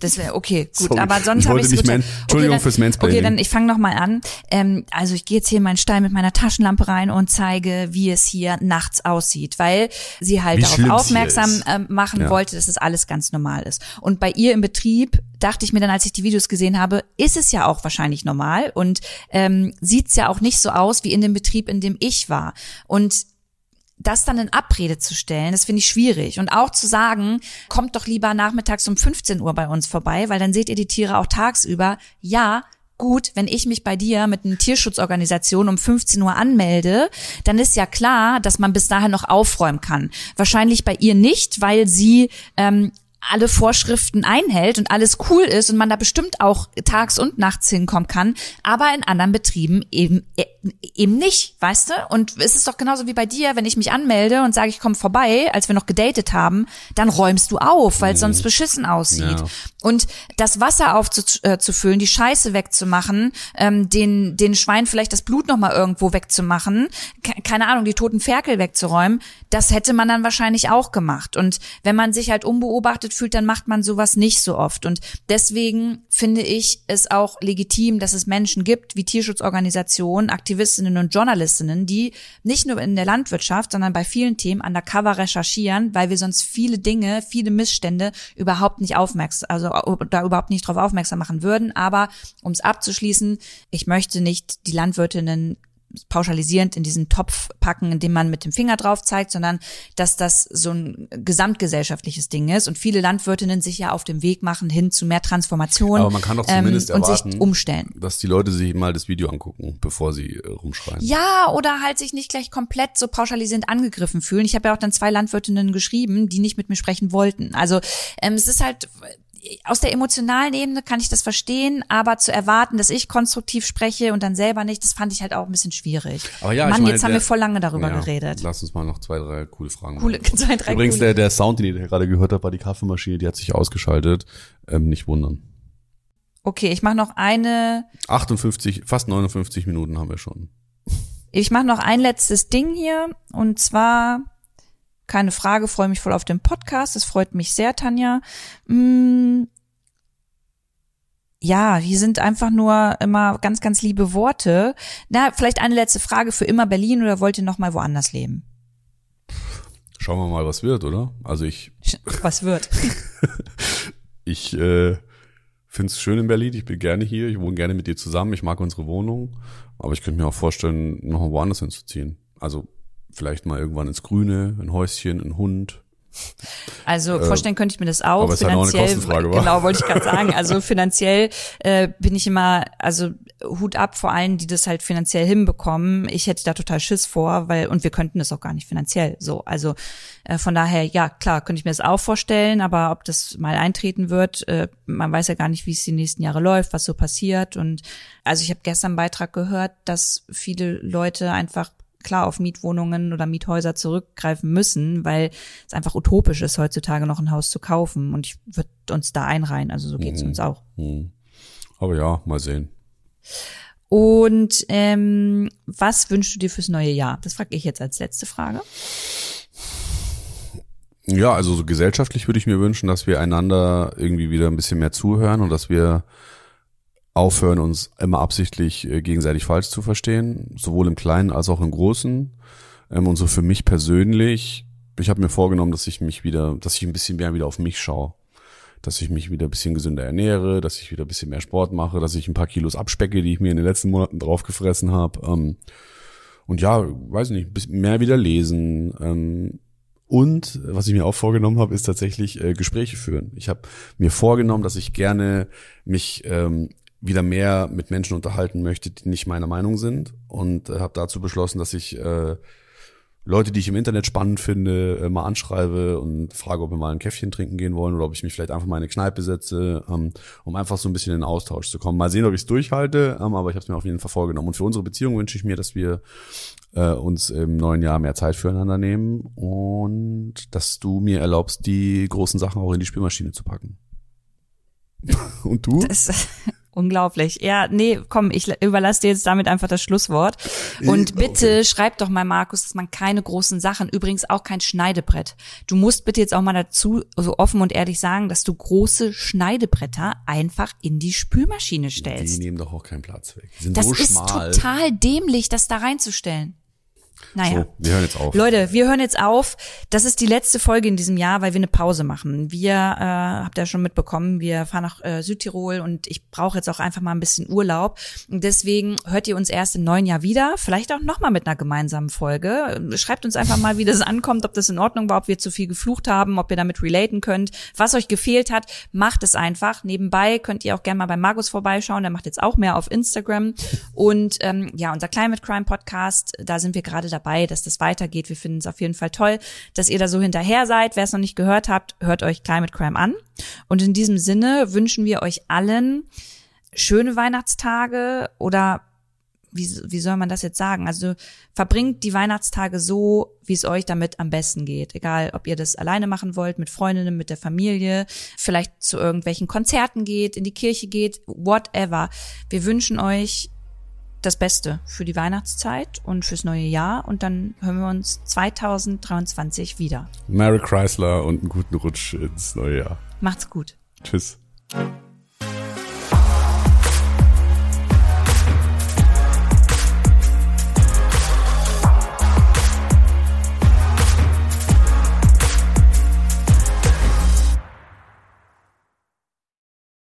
Das wäre okay, gut. Sorry, aber sonst habe ich nicht man- Entschuldigung okay, dann, fürs Mansplaining. Okay, dann ich fange noch mal an. Ähm, also ich gehe jetzt hier in meinen Stall mit meiner Taschenlampe rein und zeige, wie es hier nachts aussieht, weil sie halt Wie darauf aufmerksam ähm, machen Ja. wollte, dass es alles ganz normal ist. Und bei ihr im Betrieb dachte ich mir dann, als ich die Videos gesehen habe, ist es ja auch wahrscheinlich normal und ähm, sieht's ja auch nicht so aus wie in dem Betrieb, in dem ich war. Und das dann in Abrede zu stellen, das finde ich schwierig. Und auch zu sagen, kommt doch lieber nachmittags um 15 Uhr bei uns vorbei, weil dann seht ihr die Tiere auch tagsüber. Ja, gut, wenn ich mich bei dir mit einer Tierschutzorganisation um 15 Uhr anmelde, dann ist ja klar, dass man bis dahin noch aufräumen kann. Wahrscheinlich bei ihr nicht, weil sie ähm, alle Vorschriften einhält und alles cool ist und man da bestimmt auch tags und nachts hinkommen kann, aber in anderen Betrieben eben äh, eben nicht, weißt du? Und es ist doch genauso wie bei dir, wenn ich mich anmelde und sage, ich komme vorbei, als wir noch gedatet haben, dann räumst du auf, weil es sonst beschissen aussieht. Ja. Und das Wasser aufzufüllen, die Scheiße wegzumachen, ähm, den, den Schwein vielleicht das Blut nochmal irgendwo wegzumachen, ke- keine Ahnung, die toten Ferkel wegzuräumen, das hätte man dann wahrscheinlich auch gemacht. Und wenn man sich halt unbeobachtet fühlt, dann macht man sowas nicht so oft. Und deswegen finde ich es auch legitim, dass es Menschen gibt, wie Tierschutzorganisationen, Aktivistinnen und Journalistinnen, die nicht nur in der Landwirtschaft, sondern bei vielen Themen undercover recherchieren, weil wir sonst viele Dinge, viele Missstände überhaupt nicht aufmerksam, also da überhaupt nicht drauf aufmerksam machen würden. Aber um es abzuschließen, ich möchte nicht die Landwirtinnen pauschalisierend in diesen Topf packen, in dem man mit dem Finger drauf zeigt, sondern dass das so ein gesamtgesellschaftliches Ding ist und viele Landwirtinnen sich ja auf dem Weg machen hin zu mehr Transformation Aber man kann doch zumindest ähm, und erwarten, sich umstellen. dass die Leute sich mal das Video angucken, bevor sie äh, rumschreien. Ja, oder halt sich nicht gleich komplett so pauschalisierend angegriffen fühlen. Ich habe ja auch dann zwei Landwirtinnen geschrieben, die nicht mit mir sprechen wollten. Also ähm, es ist halt aus der emotionalen Ebene kann ich das verstehen, aber zu erwarten, dass ich konstruktiv spreche und dann selber nicht, das fand ich halt auch ein bisschen schwierig. Aber ja, Mann, ich meine, jetzt haben der- wir voll lange darüber Ja, geredet. Lass uns mal noch zwei, drei coole Fragen Coole, machen. *laughs* zwei, drei Übrigens, coole. der, der Sound, den ihr gerade gehört habt, war die Kaffeemaschine, die hat sich ausgeschaltet. Ähm, nicht wundern. Okay, ich mache noch eine 58, fast 59 Minuten haben wir schon. Ich mache noch ein letztes Ding hier und zwar keine Frage, freue mich voll auf den Podcast. Das freut mich sehr, Tanja. Mm, ja, hier sind einfach nur immer ganz, ganz liebe Worte. Na, vielleicht eine letzte Frage für immer Berlin oder wollt ihr noch mal woanders leben? Schauen wir mal, was wird, oder? Also ich, Was wird? *laughs* ich äh, finde es schön in Berlin. Ich bin gerne hier. Ich wohne gerne mit dir zusammen. Ich mag unsere Wohnung. Aber ich könnte mir auch vorstellen, noch woanders hinzuziehen. Also vielleicht mal irgendwann ins Grüne, ein Häuschen, ein Hund. Also vorstellen könnte ich mir das auch. aber es ist halt auch eine Kostenfrage, genau, wollte ich gerade *laughs* sagen. Also finanziell äh, bin ich immer, also Hut ab vor allen, die das halt finanziell hinbekommen. Ich hätte da total Schiss vor, weil und wir könnten das auch gar nicht finanziell. So, also äh, von daher, ja klar, könnte ich mir das auch vorstellen, aber ob das mal eintreten wird, äh, man weiß ja gar nicht, wie es die nächsten Jahre läuft, was so passiert. Und also ich habe gestern einen Beitrag gehört, dass viele Leute einfach klar auf Mietwohnungen oder Miethäuser zurückgreifen müssen, weil es einfach utopisch ist, heutzutage noch ein Haus zu kaufen. Und ich würde uns da einreihen. Also so geht's Mhm. uns auch. Hm. Aber ja, mal sehen. Und ähm, was wünschst du dir fürs neue Jahr? Das frage ich jetzt als letzte Frage. Ja, also so gesellschaftlich würde ich mir wünschen, dass wir einander irgendwie wieder ein bisschen mehr zuhören und dass wir aufhören, uns immer absichtlich äh, gegenseitig falsch zu verstehen, sowohl im Kleinen als auch im Großen. Ähm, und so für mich persönlich, ich habe mir vorgenommen, dass ich mich wieder, dass ich ein bisschen mehr wieder auf mich schaue. Dass ich mich wieder ein bisschen gesünder ernähre, dass ich wieder ein bisschen mehr Sport mache, dass ich ein paar Kilos abspecke, die ich mir in den letzten Monaten draufgefressen habe. Ähm, und ja, weiß nicht, mehr wieder lesen. Ähm, und was ich mir auch vorgenommen habe, ist tatsächlich äh, Gespräche führen. Ich habe mir vorgenommen, dass ich gerne mich ähm, wieder mehr mit Menschen unterhalten möchte, die nicht meiner Meinung sind. Und äh, habe dazu beschlossen, dass ich äh, Leute, die ich im Internet spannend finde, äh, mal anschreibe und frage, ob wir mal ein Käffchen trinken gehen wollen oder ob ich mich vielleicht einfach mal in eine Kneipe setze, ähm, um einfach so ein bisschen in den Austausch zu kommen. Mal sehen, ob ich es durchhalte, ähm, aber ich habe es mir auf jeden Fall vorgenommen. Und für unsere Beziehung wünsche ich mir, dass wir äh, uns im neuen Jahr mehr Zeit füreinander nehmen und dass du mir erlaubst, die großen Sachen auch in die Spülmaschine zu packen. *laughs* und du? Das unglaublich. Ja, nee, komm, ich überlasse dir jetzt damit einfach das Schlusswort. Und bitte schreib doch mal, Markus, dass man keine großen Sachen, übrigens auch kein Schneidebrett. Du musst bitte jetzt auch mal dazu so offen und ehrlich sagen, dass du große Schneidebretter einfach in die Spülmaschine Die stellst. nehmen doch auch keinen Platz weg. Die sind Das so ist schmal. total dämlich, das da reinzustellen. Naja. So, wir hören jetzt auf. Leute, wir hören jetzt auf. Das ist die letzte Folge in diesem Jahr, weil wir eine Pause machen. Wir, äh, habt ihr ja schon mitbekommen, wir fahren nach äh, Südtirol und ich brauche jetzt auch einfach mal ein bisschen Urlaub. Und deswegen hört ihr uns erst im neuen Jahr wieder, vielleicht auch nochmal mit einer gemeinsamen Folge. Schreibt uns einfach mal, wie das *laughs* ankommt, ob das in Ordnung war, ob wir zu viel geflucht haben, ob ihr damit relaten könnt, was euch gefehlt hat. Macht es einfach. Nebenbei könnt ihr auch gerne mal bei Markus vorbeischauen, der macht jetzt auch mehr auf Instagram. Und ähm, ja, unser Climate Crime Podcast, da sind wir gerade dabei, dass das weitergeht. Wir finden es auf jeden Fall toll, dass ihr da so hinterher seid. Wer es noch nicht gehört habt, hört euch Climate Crime an. Und in diesem Sinne wünschen wir euch allen schöne Weihnachtstage oder wie, wie soll man das jetzt sagen? Also verbringt die Weihnachtstage so, wie es euch damit am besten geht. Egal, ob ihr das alleine machen wollt, mit Freundinnen, mit der Familie, vielleicht zu irgendwelchen Konzerten geht, in die Kirche geht, whatever. Wir wünschen euch das Beste für die Weihnachtszeit und fürs neue Jahr und dann hören wir uns 2023 wieder. Merry Chrysler und einen guten Rutsch ins neue Jahr. Macht's gut. Tschüss.